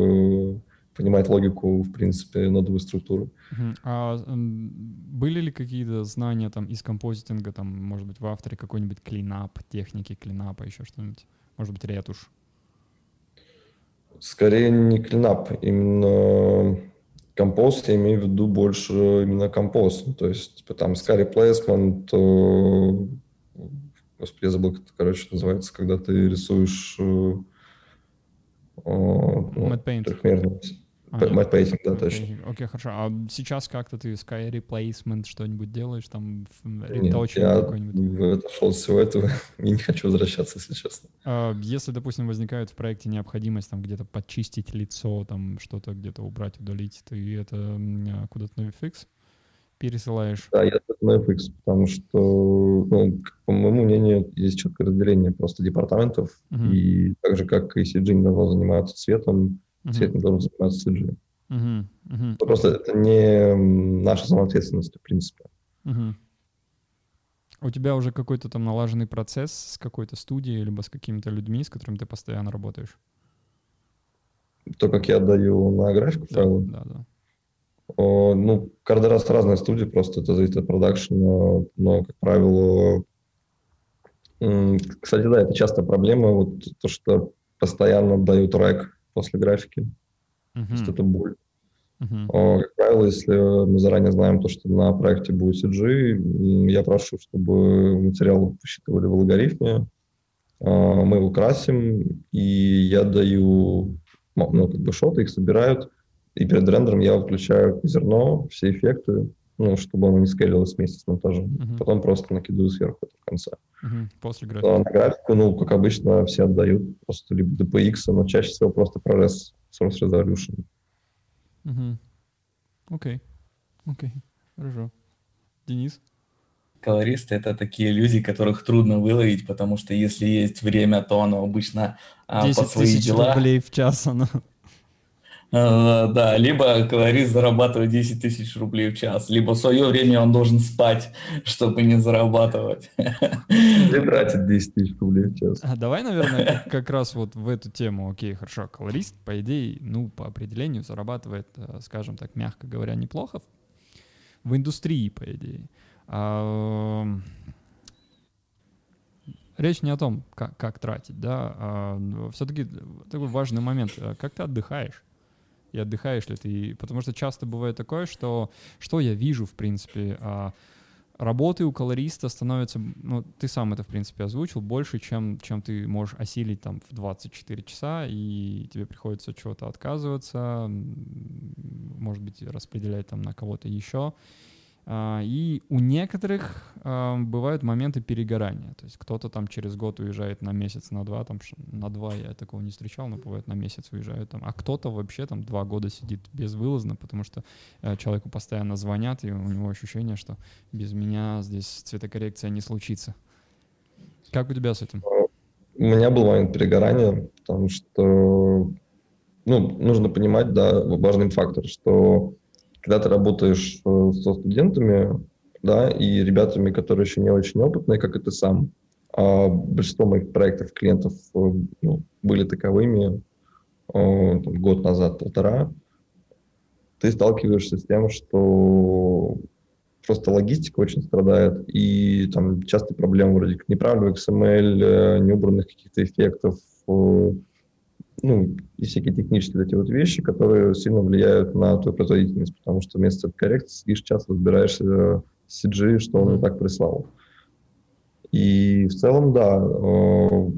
понимать логику, в принципе, нодовой структуры. Uh-huh. А были ли какие-то знания там из композитинга, там, может быть, в авторе какой-нибудь клинап, техники клинапа, еще что-нибудь? Может быть, ретушь? Скорее не клинап, именно композ, я имею в виду больше именно композ. То есть типа, там Scary Placement, э, господи, я забыл, как это, короче, называется, когда ты рисуешь э, э, ну, трехмерный Мэтт Пейтинг, да, точно. Окей, хорошо. А сейчас как-то ты Sky Replacement что-нибудь делаешь, там, Нет, я какой-нибудь? отошел от всего этого (laughs) и не хочу возвращаться, если честно. А, если, допустим, возникает в проекте необходимость там где-то подчистить лицо, там что-то где-то убрать, удалить, ты это а, куда-то на VFX пересылаешь? Да, я на FX, потому что, ну, по моему мнению, есть четкое разделение просто департаментов, uh-huh. и так же, как и CG не должно заниматься цветом, uh-huh. цвет не должен заниматься CG. Uh-huh. Uh-huh. Просто это не наша самоответственность, в принципе. Uh-huh. У тебя уже какой-то там налаженный процесс с какой-то студией, либо с какими-то людьми, с которыми ты постоянно работаешь? То, как я отдаю на графику да, файлы? Да, да. О, ну, каждый раз разные студии, просто это зависит от продакшена, но, как правило, кстати, да, это часто проблема, вот то, что постоянно дают рэк после графики. Uh-huh. То есть это боль. Uh-huh. Как правило, если мы заранее знаем то, что на проекте будет CG, я прошу, чтобы материал посчитывали в алгоритме, а, мы его красим, и я даю, ну, как бы шоты, их собирают, и перед рендером я включаю зерно, все эффекты, ну, чтобы оно не скейлилось вместе с монтажом. Uh-huh. Потом просто накидываю сверху это в конце. Uh-huh. После графики. А на графику, ну, как обычно, все отдают просто либо DPX, но чаще всего просто ProRes Source Resolution. Угу. Окей. Окей. Хорошо. Денис? Колористы — это такие люди, которых трудно выловить, потому что если есть время, то оно обычно а, под свои дела... рублей в час оно... Э, да, либо колорист зарабатывает 10 тысяч рублей в час, либо в свое время он должен спать, чтобы не зарабатывать. Или тратит 10 тысяч рублей в час. А давай, наверное, как раз вот в эту тему, окей, хорошо, колорист, по идее, ну, по определению зарабатывает, э, скажем так, мягко говоря, неплохо в индустрии, по идее. А, речь не о том, как, как тратить, да, а все-таки такой важный момент, как ты отдыхаешь? И отдыхаешь ли ты. Потому что часто бывает такое, что что я вижу, в принципе, а, работы у колориста становятся, ну, ты сам это, в принципе, озвучил, больше, чем, чем ты можешь осилить там в 24 часа, и тебе приходится чего-то отказываться, может быть, распределять там на кого-то еще. А, и у некоторых а, бывают моменты перегорания. То есть кто-то там через год уезжает на месяц, на два, там на два я такого не встречал, но бывает на месяц уезжают там. А кто-то вообще там два года сидит безвылазно, потому что э, человеку постоянно звонят, и у него ощущение, что без меня здесь цветокоррекция не случится. Как у тебя с этим? У меня был момент перегорания, потому что ну, нужно понимать, да, важный фактор, что когда ты работаешь э, со студентами, да, и ребятами, которые еще не очень опытные, как и ты сам, а большинство моих проектов клиентов э, ну, были таковыми э, там, год назад, полтора, ты сталкиваешься с тем, что просто логистика очень страдает, и там часто проблемы вроде как неправильного XML, неубранных каких-то эффектов, ну, и всякие технические эти вот вещи, которые сильно влияют на твою производительность, потому что вместо коррекции сидишь час, разбираешься с CG, что он и так прислал. И в целом, да, э,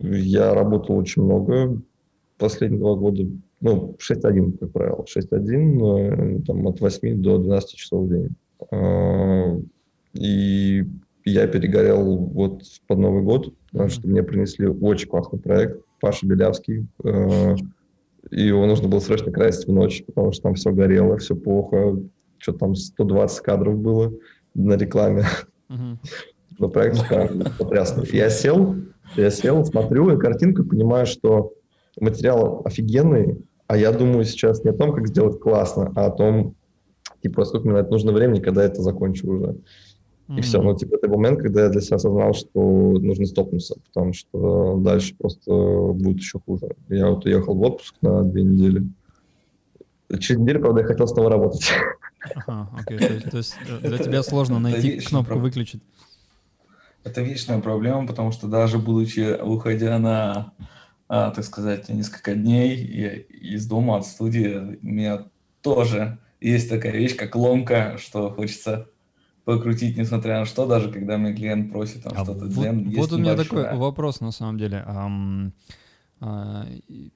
я работал очень много последние два года, ну, 6-1, как правило, 6-1, э, там, от 8 до 12 часов в день. Э, и я перегорел вот под Новый год, потому что мне принесли очень классный проект, Паша Белявский. Э, и его нужно было срочно красить в ночь, потому что там все горело, все плохо. Что там 120 кадров было на рекламе. Но проект потрясный. Я сел, я сел, смотрю и картинку, понимаю, что материал офигенный, а я думаю сейчас не о том, как сделать классно, а о том, типа, сколько мне на это нужно времени, когда это закончу уже. И все. Ну, типа, это момент, когда я для себя осознал, что нужно стопнуться, потому что дальше просто будет еще хуже. Я вот уехал в отпуск на две недели, Через неделю, правда, я хотел снова работать. Ага, окей. То есть, то есть э, для тебя сложно найти кнопку «выключить». Это вечная проблема, потому что даже будучи, уходя на, а, так сказать, несколько дней из дома, от студии, у меня тоже есть такая вещь, как ломка, что хочется покрутить, несмотря на что, даже когда мне клиент просит там а что-то. Вот, вот у меня небольшое. такой вопрос на самом деле. Um,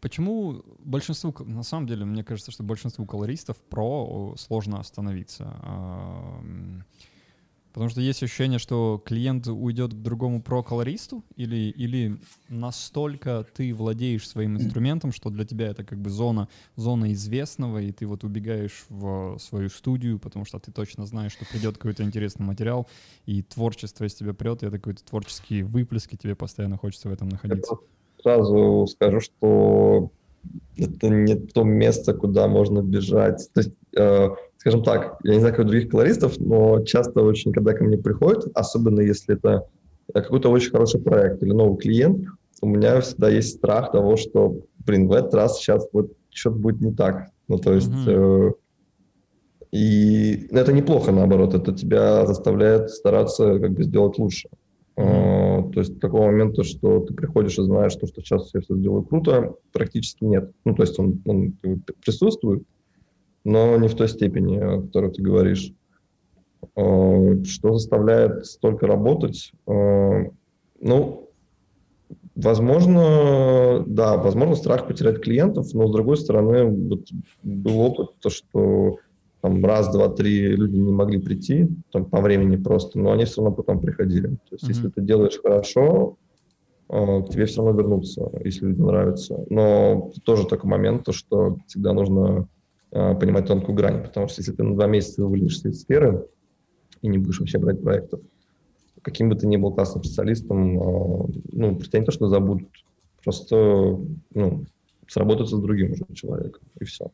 почему большинству, на самом деле, мне кажется, что большинству колористов про сложно остановиться. Потому что есть ощущение, что клиент уйдет к другому про-колористу, или, или настолько ты владеешь своим инструментом, что для тебя это как бы зона, зона известного, и ты вот убегаешь в свою студию, потому что ты точно знаешь, что придет какой-то интересный материал, и творчество из тебя прет, и это какой-то творческие выплески, тебе постоянно хочется в этом находиться. Я сразу скажу, что это не то место, куда можно бежать. То есть э, скажем так, я не знаю, как у других колористов, но часто очень, когда ко мне приходят, особенно если это какой-то очень хороший проект или новый клиент, у меня всегда есть страх того, что, блин, в этот раз сейчас вот что-то будет не так. Ну, то есть... Mm-hmm. Э, и это неплохо, наоборот, это тебя заставляет стараться как бы сделать лучше. Mm-hmm. Э, то есть такого момента, что ты приходишь и знаешь, что, что сейчас я все сделаю круто, практически нет. Ну, то есть он, он присутствует, но не в той степени, о которой ты говоришь. Э, что заставляет столько работать? Э, ну, возможно, да, возможно, страх потерять клиентов, но с другой стороны, вот был опыт, то, что там раз, два, три люди не могли прийти, там по времени просто, но они все равно потом приходили. То есть, mm-hmm. если ты делаешь хорошо, э, к тебе все равно вернутся, если людям нравится. Но тоже такой момент, то, что всегда нужно понимать тонкую грань, потому что если ты на два месяца вылезешь из сферы и не будешь вообще брать проектов, каким бы ты ни был классным специалистом, э, ну, тебя не то, что забудут, просто, ну, сработаться с другим уже человеком, и все.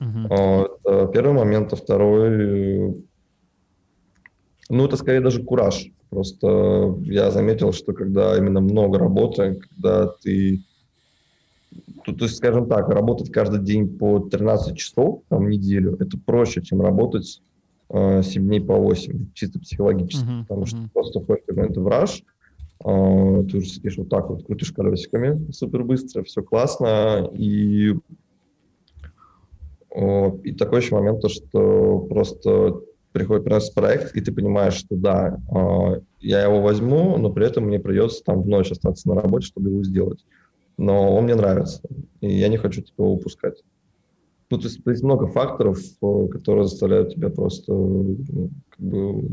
Uh-huh. Это первый момент, а второй, ну, это скорее даже кураж. Просто я заметил, что когда именно много работы, когда ты то, то есть, скажем так, работать каждый день по 13 часов там, в неделю, это проще, чем работать э, 7 дней по 8, чисто психологически, uh-huh, потому uh-huh. что просто ходишь какой-то враж, э, ты уже сидишь вот так вот, крутишь колесиками супер быстро, все классно, и, э, и такой еще момент, то, что просто приходит приносит проект, и ты понимаешь, что да, э, я его возьму, но при этом мне придется там в ночь остаться на работе, чтобы его сделать но он мне нравится, и я не хочу такого упускать. Ну, то есть, есть много факторов, э, которые заставляют тебя просто ну, как бы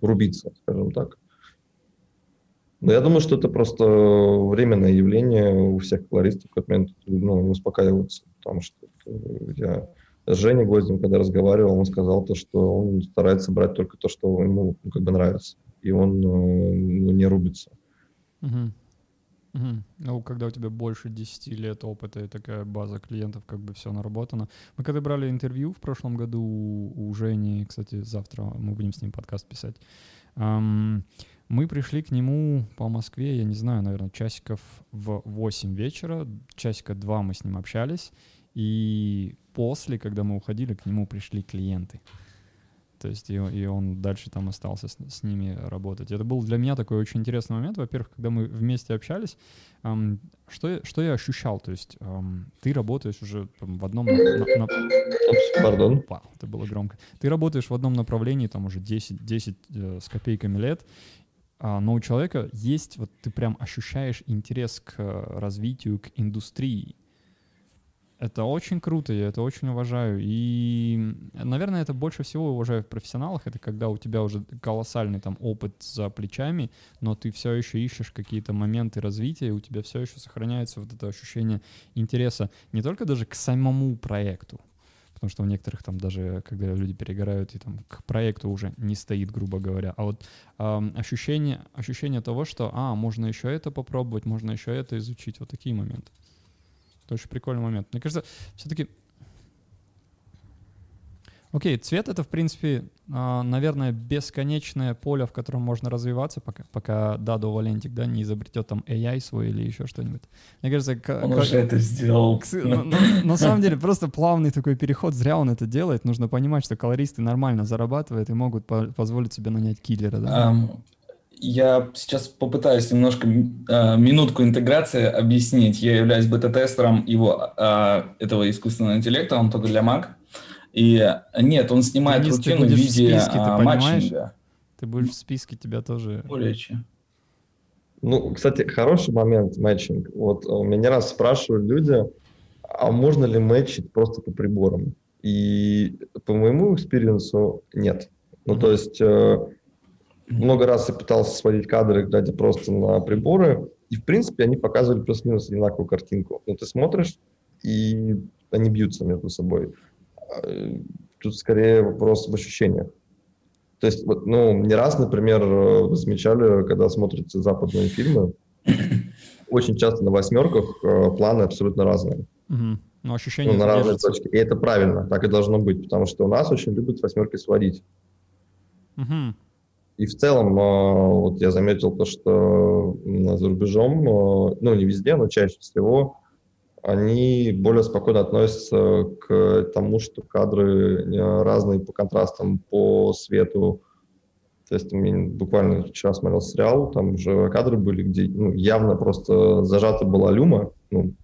рубиться, скажем так. Но я думаю, что это просто временное явление у всех колористов, как момент ну, успокаиваются, потому что я с Женей Гвоздем, когда разговаривал, он сказал то, что он старается брать только то, что ему ну, как бы нравится, и он ну, не рубится. Uh-huh. Угу. Ну, когда у тебя больше 10 лет опыта и такая база клиентов, как бы все наработано. Мы когда брали интервью в прошлом году у Жени, кстати, завтра мы будем с ним подкаст писать, эм, мы пришли к нему по Москве, я не знаю, наверное, часиков в 8 вечера, часика 2 мы с ним общались, и после, когда мы уходили, к нему пришли клиенты. То есть и, и он дальше там остался с, с ними работать. Это был для меня такой очень интересный момент. Во-первых, когда мы вместе общались, эм, что, что я ощущал? То есть эм, ты работаешь уже там, в одном... На, на, Пардон. Вау, это было громко. Ты работаешь в одном направлении там уже 10, 10 э, с копейками лет, а, но у человека есть, вот ты прям ощущаешь интерес к развитию, к индустрии. Это очень круто, я это очень уважаю. И, наверное, это больше всего уважаю в профессионалах. Это когда у тебя уже колоссальный там опыт за плечами, но ты все еще ищешь какие-то моменты развития, и у тебя все еще сохраняется вот это ощущение интереса не только даже к самому проекту, потому что у некоторых там даже, когда люди перегорают, и там к проекту уже не стоит, грубо говоря, а вот эм, ощущение, ощущение того, что, а, можно еще это попробовать, можно еще это изучить, вот такие моменты. Очень прикольный момент. Мне кажется, все-таки Окей, цвет это, в принципе, а, наверное, бесконечное поле, в котором можно развиваться, пока, пока Дадо Валентик, да, не изобретет там AI свой или еще что-нибудь. Мне кажется, он как, уже это сделал. К, на, на, на самом деле, просто плавный такой переход, зря он это делает. Нужно понимать, что колористы нормально зарабатывают и могут по позволить себе нанять киллера, да? Um, я сейчас попытаюсь немножко э, минутку интеграции объяснить. Я являюсь бета-тестером его, э, этого искусственного интеллекта, он только для Mac. И нет, он снимает Денис, рутину в виде в списке, а, matching а. Ты будешь в списке, тебя тоже... Более чем. Ну, кстати, хороший момент matching. Вот э, меня не раз спрашивают люди, а можно ли матчить просто по приборам? И по моему experience у нет. Ну, mm-hmm. то есть э, много раз я пытался сводить кадры, глядя просто на приборы, и, в принципе, они показывали плюс-минус одинаковую картинку. Ну, ты смотришь, и они бьются между собой. Тут скорее вопрос в ощущениях. То есть, вот, ну, не раз, например, вы замечали, когда смотрите западные фильмы, (coughs) очень часто на восьмерках э, планы абсолютно разные. Угу. Но ощущения ну, на разные точки. И это правильно, так и должно быть, потому что у нас очень любят восьмерки сводить. Угу. И в целом, э, вот я заметил то, что за рубежом, э, ну, не везде, но чаще всего они более спокойно относятся к тому, что кадры э, разные по контрастам, по свету. То есть буквально вчера смотрел сериал, там уже кадры были, где ну, явно просто зажата была люма, ну,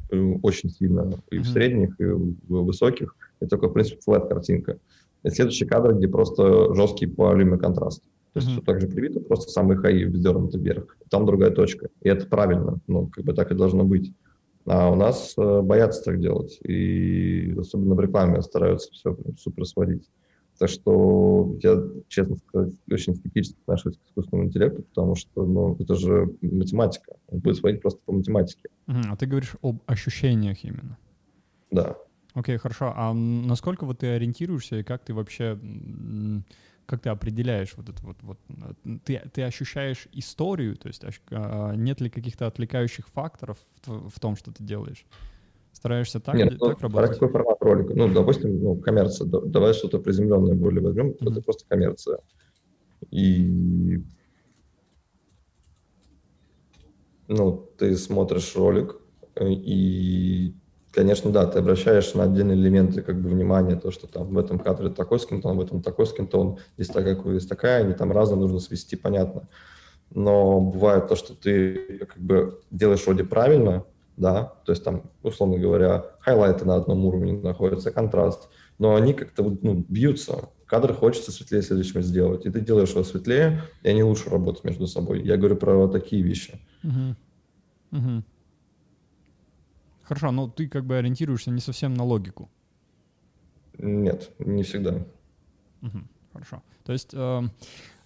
очень сильно, и в средних, и в высоких, и только, в принципе, флэт картинка. И следующий кадр, где просто жесткий по люме контраст. То есть mm-hmm. все так же привито, просто самый хаи вздернуты вверх. Там другая точка. И это правильно, ну, как бы так и должно быть. А у нас э, боятся так делать. И особенно в рекламе стараются все прям супер сводить. Так что я, честно сказать, очень скептически отношусь к искусственному интеллекту, потому что ну, это же математика. Он будет сводить просто по математике. Uh-huh. А ты говоришь об ощущениях именно? Да. Окей, okay, хорошо. А насколько вот ты ориентируешься и как ты вообще как ты определяешь вот это вот, вот ты, ты ощущаешь историю, то есть а, нет ли каких-то отвлекающих факторов в, в том, что ты делаешь? Стараешься так, Нет, ну, так работать? какой формат ролика? Ну, допустим, ну, коммерция. Давай что-то приземленное более возьмем. Mm-hmm. Это просто коммерция. И ну, ты смотришь ролик, э, и конечно, да, ты обращаешь на отдельные элементы как бы внимание, то, что там в этом кадре такой скинтон, в этом такой скинтон, здесь такая, здесь такая, они там разные, нужно свести, понятно. Но бывает то, что ты как бы делаешь вроде правильно, да, то есть там, условно говоря, хайлайты на одном уровне находятся, контраст, но они как-то ну, бьются. Кадр хочется светлее следующим сделать, и ты делаешь его светлее, и они лучше работают между собой. Я говорю про такие вещи. Uh-huh. Uh-huh. Хорошо, но ты как бы ориентируешься не совсем на логику. Нет, не всегда. Угу, хорошо. То есть, э,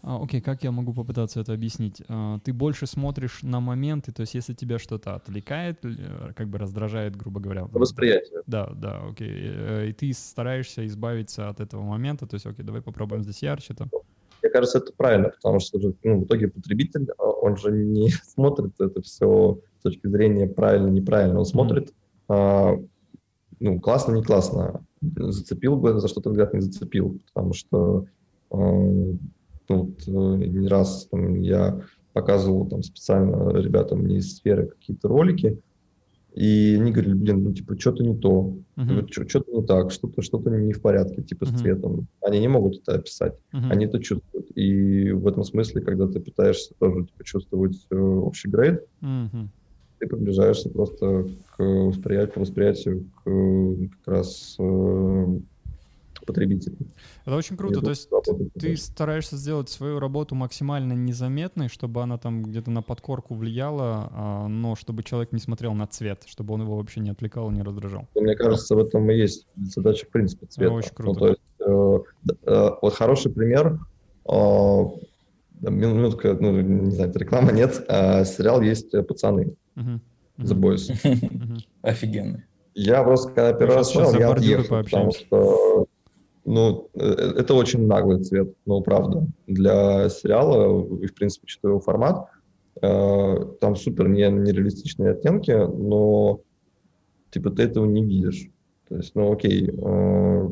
окей, как я могу попытаться это объяснить? Э, ты больше смотришь на моменты, то есть если тебя что-то отвлекает, э, как бы раздражает, грубо говоря. Восприятие. Да, да, окей. Э, и ты стараешься избавиться от этого момента, то есть, окей, давай попробуем здесь ярче. Там. Мне кажется, это правильно, потому что ну, в итоге потребитель, а, он же не (laughs) смотрит это все с точки зрения правильно, неправильно. Он смотрит, а, ну, классно, не классно. Зацепил бы за что-то взгляд, не зацепил. Потому что а, ну, вот, э, не раз там, я показывал там специально ребятам не из сферы какие-то ролики, и они говорили, блин, ну, типа, что-то не то, uh-huh. что-то не так, что-то что не в порядке, типа, uh-huh. с цветом. Они не могут это описать, uh-huh. они это чувствуют. И в этом смысле, когда ты пытаешься тоже типа, чувствовать э, общий грейд, uh-huh. Ты приближаешься просто к восприятию, к восприятию к как раз э, потребителей. Это очень круто. То есть ты стараешься сделать свою работу максимально незаметной, чтобы она там где-то на подкорку влияла, а, но чтобы человек не смотрел на цвет, чтобы он его вообще не отвлекал, не раздражал. Мне кажется, в этом и есть задача, в принципе, цвета. очень круто. Ну, то есть, э, э, вот хороший пример. Э, минутка, ну, не знаю, реклама нет, а сериал есть «Пацаны». The Boys. (laughs) Офигенный. Я просто, когда первый раз смотрел, я отъехал, потому что ну, э, это очень наглый цвет, ну, правда. Для сериала и, в принципе, учитывая формат, э, там супер не, нереалистичные оттенки, но, типа, ты этого не видишь. То есть, ну, окей, э,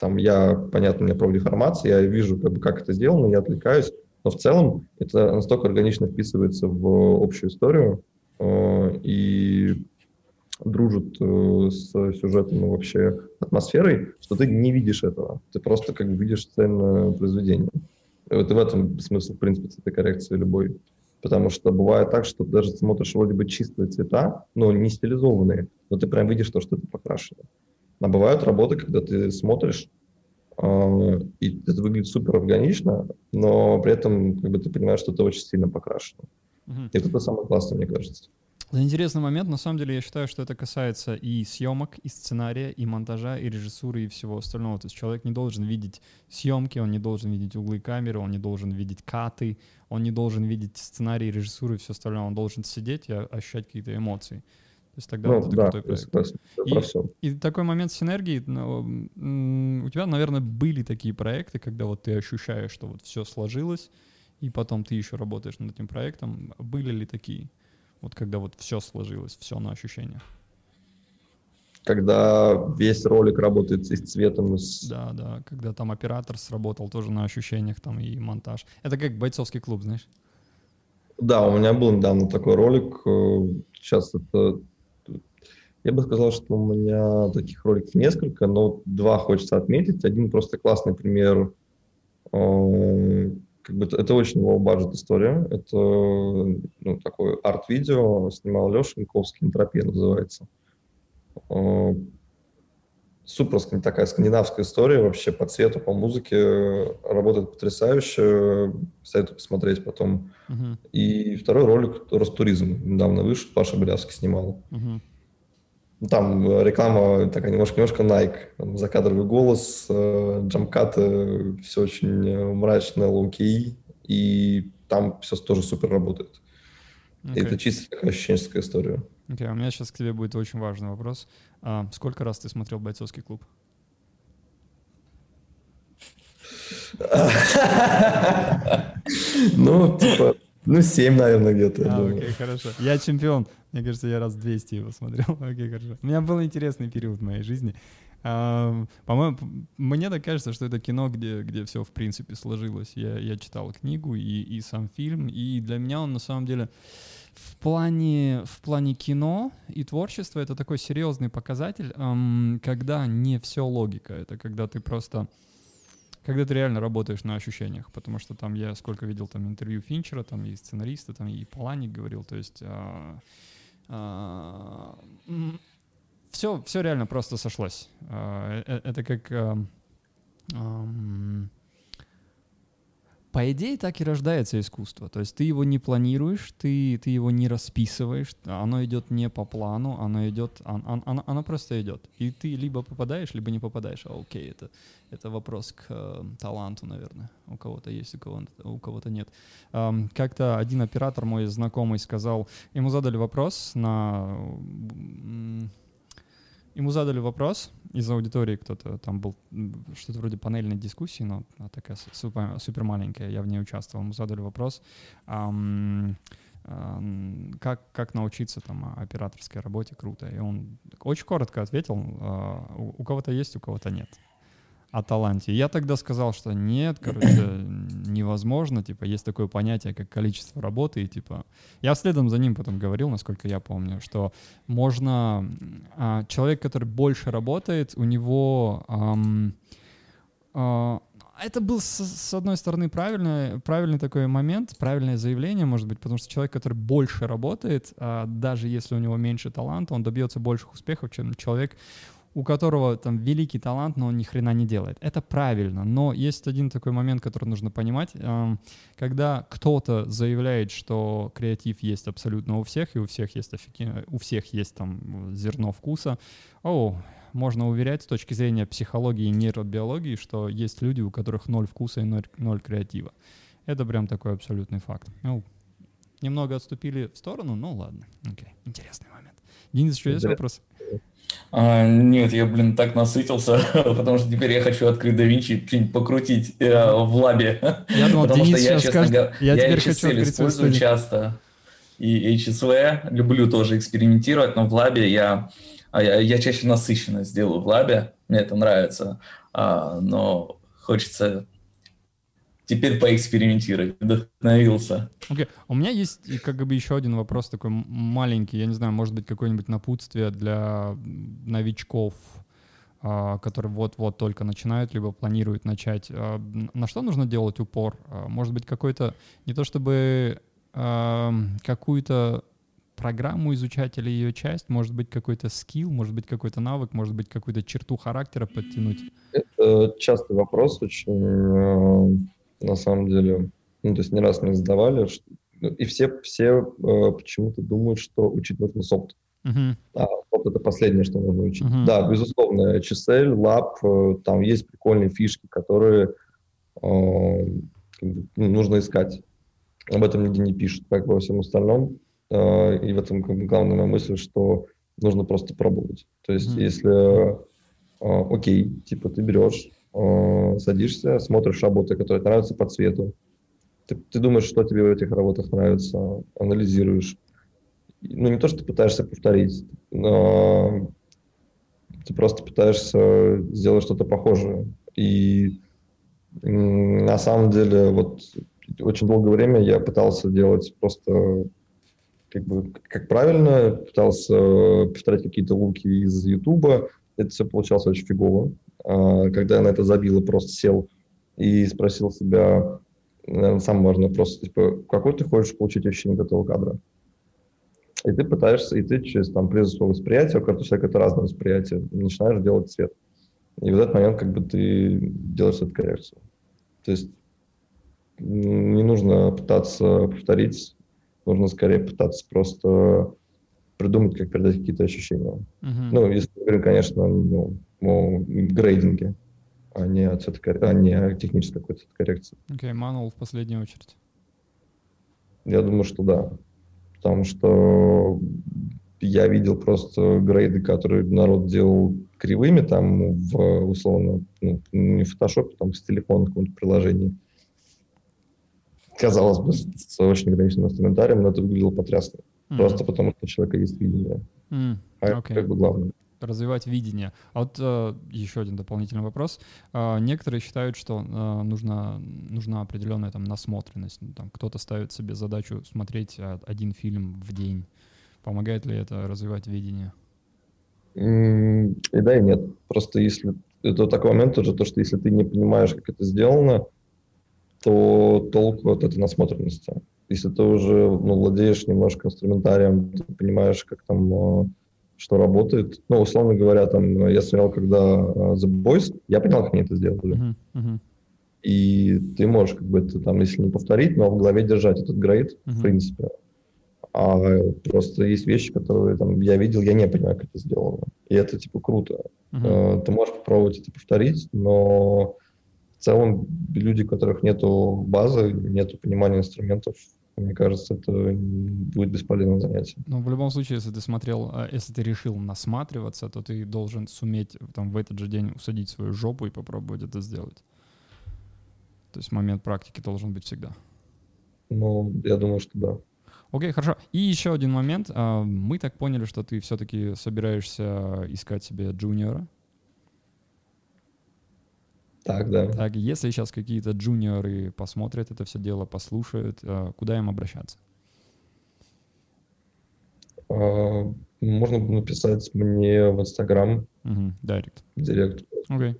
там я, понятно, у меня профдеформация, я вижу, как, бы, как это сделано, я отвлекаюсь, но в целом это настолько органично вписывается в общую историю и дружит э, с сюжетом и вообще атмосферой, что ты не видишь этого. Ты просто как бы видишь цельное произведение. Вот и в этом смысл, в принципе, этой коррекции любой. Потому что бывает так, что даже смотришь вроде бы чистые цвета, но не стилизованные, но ты прям видишь то, что это покрашено. А бывают работы, когда ты смотришь, э, и это выглядит супер органично, но при этом как бы ты понимаешь, что это очень сильно покрашено. И это самое классное, мне кажется. Это интересный момент. На самом деле, я считаю, что это касается и съемок, и сценария, и монтажа, и режиссуры, и всего остального. То есть человек не должен видеть съемки, он не должен видеть углы камеры, он не должен видеть каты, он не должен видеть сценарий, режиссуру и все остальное. Он должен сидеть и ощущать какие-то эмоции. То есть тогда ну, вот это да, крутой проект. И, и такой момент синергии, ну, у тебя, наверное, были такие проекты, когда вот ты ощущаешь, что вот все сложилось, и потом ты еще работаешь над этим проектом. Были ли такие? Вот когда вот все сложилось, все на ощущениях. Когда весь ролик работает и с цветом, и с... Да, да, когда там оператор сработал тоже на ощущениях там и монтаж. Это как бойцовский клуб, знаешь? Да, у меня был недавно такой ролик. Сейчас это... Я бы сказал, что у меня таких роликов несколько, но два хочется отметить. Один просто классный пример э, как бы это, очень low budget история. Это ну, такой арт-видео снимал Леша Янковский, «Энтропия» называется. А, супер такая скандинавская история вообще по цвету, по музыке. Работает потрясающе. Советую посмотреть потом. Uh-huh. И второй ролик «Ростуризм» недавно вышел, Паша Белявский снимал. Uh-huh. Там э, реклама такая немножко, немножко Nike. закадровый голос, э, jump cut ы, все очень э, мрачно, low-key. И там все тоже супер работает. Окей. И это чисто такая ощущенческая история. Окей, окей, у меня сейчас к тебе будет очень важный вопрос. А, сколько раз ты смотрел «Бойцовский клуб»? (laughs) Ну, типа, ну, 7, наверное, где-то. А, окей, хорошо. Я чемпион. Мне кажется, я раз 200 его смотрел. (laughs) Окей, хорошо. У меня был интересный период в моей жизни. А, по-моему, мне так кажется, что это кино, где, где все, в принципе, сложилось. Я, я читал книгу и, и сам фильм, и для меня он, на самом деле, в плане, в плане кино и творчества это такой серьезный показатель, эм, когда не все логика. Это когда ты просто когда ты реально работаешь на ощущениях, потому что там я сколько видел там интервью Финчера, там и сценариста, там и Поланик говорил, то есть а, а, все, все реально просто сошлось. А, э, это как а, а, по идее, так и рождается искусство. То есть ты его не планируешь, ты, ты его не расписываешь, оно идет не по плану, оно идет, оно, оно, оно просто идет. И ты либо попадаешь, либо не попадаешь. А окей, это, это вопрос к э, таланту, наверное. У кого-то есть, у кого-то, у кого-то нет. Эм, как-то один оператор мой знакомый сказал, ему задали вопрос на Ему задали вопрос из аудитории, кто-то там был, что-то вроде панельной дискуссии, но такая супер, супер маленькая, я в ней участвовал. Ему задали вопрос, эм, как, как научиться там операторской работе круто. И он очень коротко ответил, э, у, у кого-то есть, у кого-то нет о таланте. Я тогда сказал, что нет, короче, невозможно, типа, есть такое понятие, как количество работы, и, типа, я следом за ним потом говорил, насколько я помню, что можно, а, человек, который больше работает, у него, ам, а, это был, с, с одной стороны, правильный, правильный такой момент, правильное заявление, может быть, потому что человек, который больше работает, а, даже если у него меньше таланта, он добьется больших успехов, чем человек, у которого там великий талант, но он ни хрена не делает. Это правильно, но есть один такой момент, который нужно понимать. Эм, когда кто-то заявляет, что креатив есть абсолютно у всех, и у всех есть, офиген... у всех есть там зерно вкуса, о, можно уверять с точки зрения психологии и нейробиологии, что есть люди, у которых ноль вкуса и ноль, ноль креатива. Это прям такой абсолютный факт. Ну, немного отступили в сторону, ну ладно. Окей, интересный момент. Денис, еще есть вопрос? А, нет, я, блин, так насытился, (laughs) потому что теперь я хочу открыть DaVinci и покрутить э, в лабе. Я думал, (laughs) потому Денис что я, честно скажет, говоря, я, я HSL использую часто. И HSV люблю тоже экспериментировать, но в лабе я, а, я, я чаще насыщенность делаю в лабе, мне это нравится. а, но хочется теперь поэкспериментировать, вдохновился. Окей, okay. у меня есть как бы еще один вопрос такой маленький, я не знаю, может быть, какое-нибудь напутствие для новичков, а, которые вот-вот только начинают, либо планируют начать. А, на что нужно делать упор? А, может быть, какой-то, не то чтобы какую-то программу изучать или ее часть, может быть, какой-то скилл, может быть, какой-то навык, может быть, какую-то черту характера подтянуть? Это частый вопрос очень на самом деле. Ну, то есть не раз мне задавали, что, и все, все э, почему-то думают, что учить нужно софт. Uh-huh. А софт — это последнее, что нужно учить. Uh-huh. Да, безусловно, HSL, Lab, э, там есть прикольные фишки, которые э, нужно искать. Об этом нигде не пишут, как во всем остальном. Э, и в этом как бы, главная мысль, что нужно просто пробовать. То есть uh-huh. если, э, окей, типа ты берешь Э, садишься, смотришь работы, которые нравятся по цвету. Ты, ты думаешь, что тебе в этих работах нравится, анализируешь. Ну, не то, что ты пытаешься повторить, но ты просто пытаешься сделать что-то похожее. И на самом деле, вот очень долгое время я пытался делать просто как бы как правильно, пытался повторять какие-то луки из Ютуба. Это все получалось очень фигово. А, когда я на это забил и просто сел и спросил себя, наверное, самый важный вопрос, типа, какой ты хочешь получить ощущение от этого кадра? И ты пытаешься, и ты через там прежде всего восприятие, у каждого человека это разное восприятие, начинаешь делать цвет. И в этот момент как бы ты делаешь эту коррекцию. То есть не нужно пытаться повторить, нужно скорее пытаться просто придумать, как передать какие-то ощущения. Uh-huh. Ну, если говорим, конечно, ну, о грейдинге, а не о, цветокор... а не о технической какой-то коррекции. Окей, okay, манул в последнюю очередь. Я думаю, что да. Потому что я видел просто грейды, которые народ делал кривыми, там, в, условно, ну, не в фотошопе, там, с телефона, каком-то приложении. Казалось бы, с очень ограниченным инструментарием, но это выглядело потрясно. Mm. Просто потому, что у человека есть видение. Mm. А okay. это как бы главное развивать видение. А вот э, еще один дополнительный вопрос. Э, некоторые считают, что э, нужна, нужна определенная там насмотренность. Ну, там, кто-то ставит себе задачу смотреть э, один фильм в день. Помогает ли это развивать видение? И да, и нет. Просто если... Это такой момент тоже, то, что если ты не понимаешь, как это сделано, то толку от этой насмотренности. Если ты уже ну, владеешь немножко инструментарием, ты понимаешь, как там э, что работает. Ну, условно говоря, там, я смотрел, когда uh, The Boys, я понял, как они это сделали. Uh-huh, uh-huh. И ты можешь, как бы, это, там, если не повторить, но в голове держать этот грейд, uh-huh. в принципе. А просто есть вещи, которые там, я видел, я не понимаю, как это сделано. И это, типа, круто. Uh-huh. Ты можешь попробовать это повторить, но в целом люди, у которых нету базы, нету понимания инструментов, мне кажется, это будет бесполезным занятием. Ну, в любом случае, если ты смотрел, а, если ты решил насматриваться, то ты должен суметь там в этот же день усадить свою жопу и попробовать это сделать. То есть момент практики должен быть всегда. Ну, я думаю, что да. Окей, хорошо. И еще один момент. А, мы так поняли, что ты все-таки собираешься искать себе джуниора. Так, да. Так, если сейчас какие-то джуниоры посмотрят это все дело, послушают, э, куда им обращаться? А, можно написать мне в Инстаграм. Угу, директ. Директ. Окей.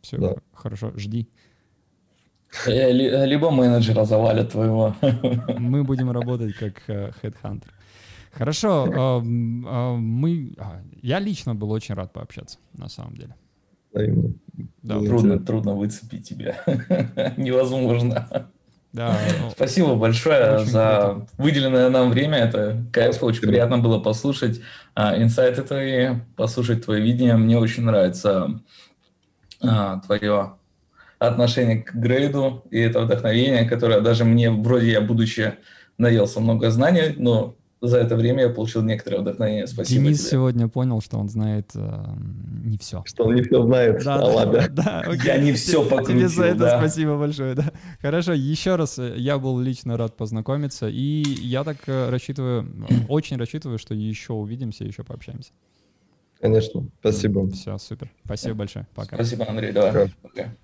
Все, да. хорошо, жди. Э, либо менеджера завалят твоего. (laughs) Мы будем работать как хедхантер. Хорошо, мы... А, я лично был очень рад пообщаться, на самом деле. Да, трудно, трудно выцепить тебя. (laughs) Невозможно. Да. Спасибо большое за круто. выделенное нам время. Это кайф, очень приятно было послушать а, инсайты твои, послушать твое видение. Мне очень нравится а, твое отношение к грейду и это вдохновение, которое даже мне, вроде я, будучи наелся много знаний, но за это время я получил некоторое вдохновение. Спасибо Денис тебе. сегодня понял, что он знает э, не все. Что он не все знает. Да, а, да, да, окей. Я не все покрутил, Тебе за это да. спасибо большое. Да. Хорошо, еще раз э, я был лично рад познакомиться, и я так э, рассчитываю, очень рассчитываю, что еще увидимся, еще пообщаемся. Конечно, спасибо. Все, супер. Спасибо большое. Пока. Спасибо, Андрей. Давай. Пока. Пока.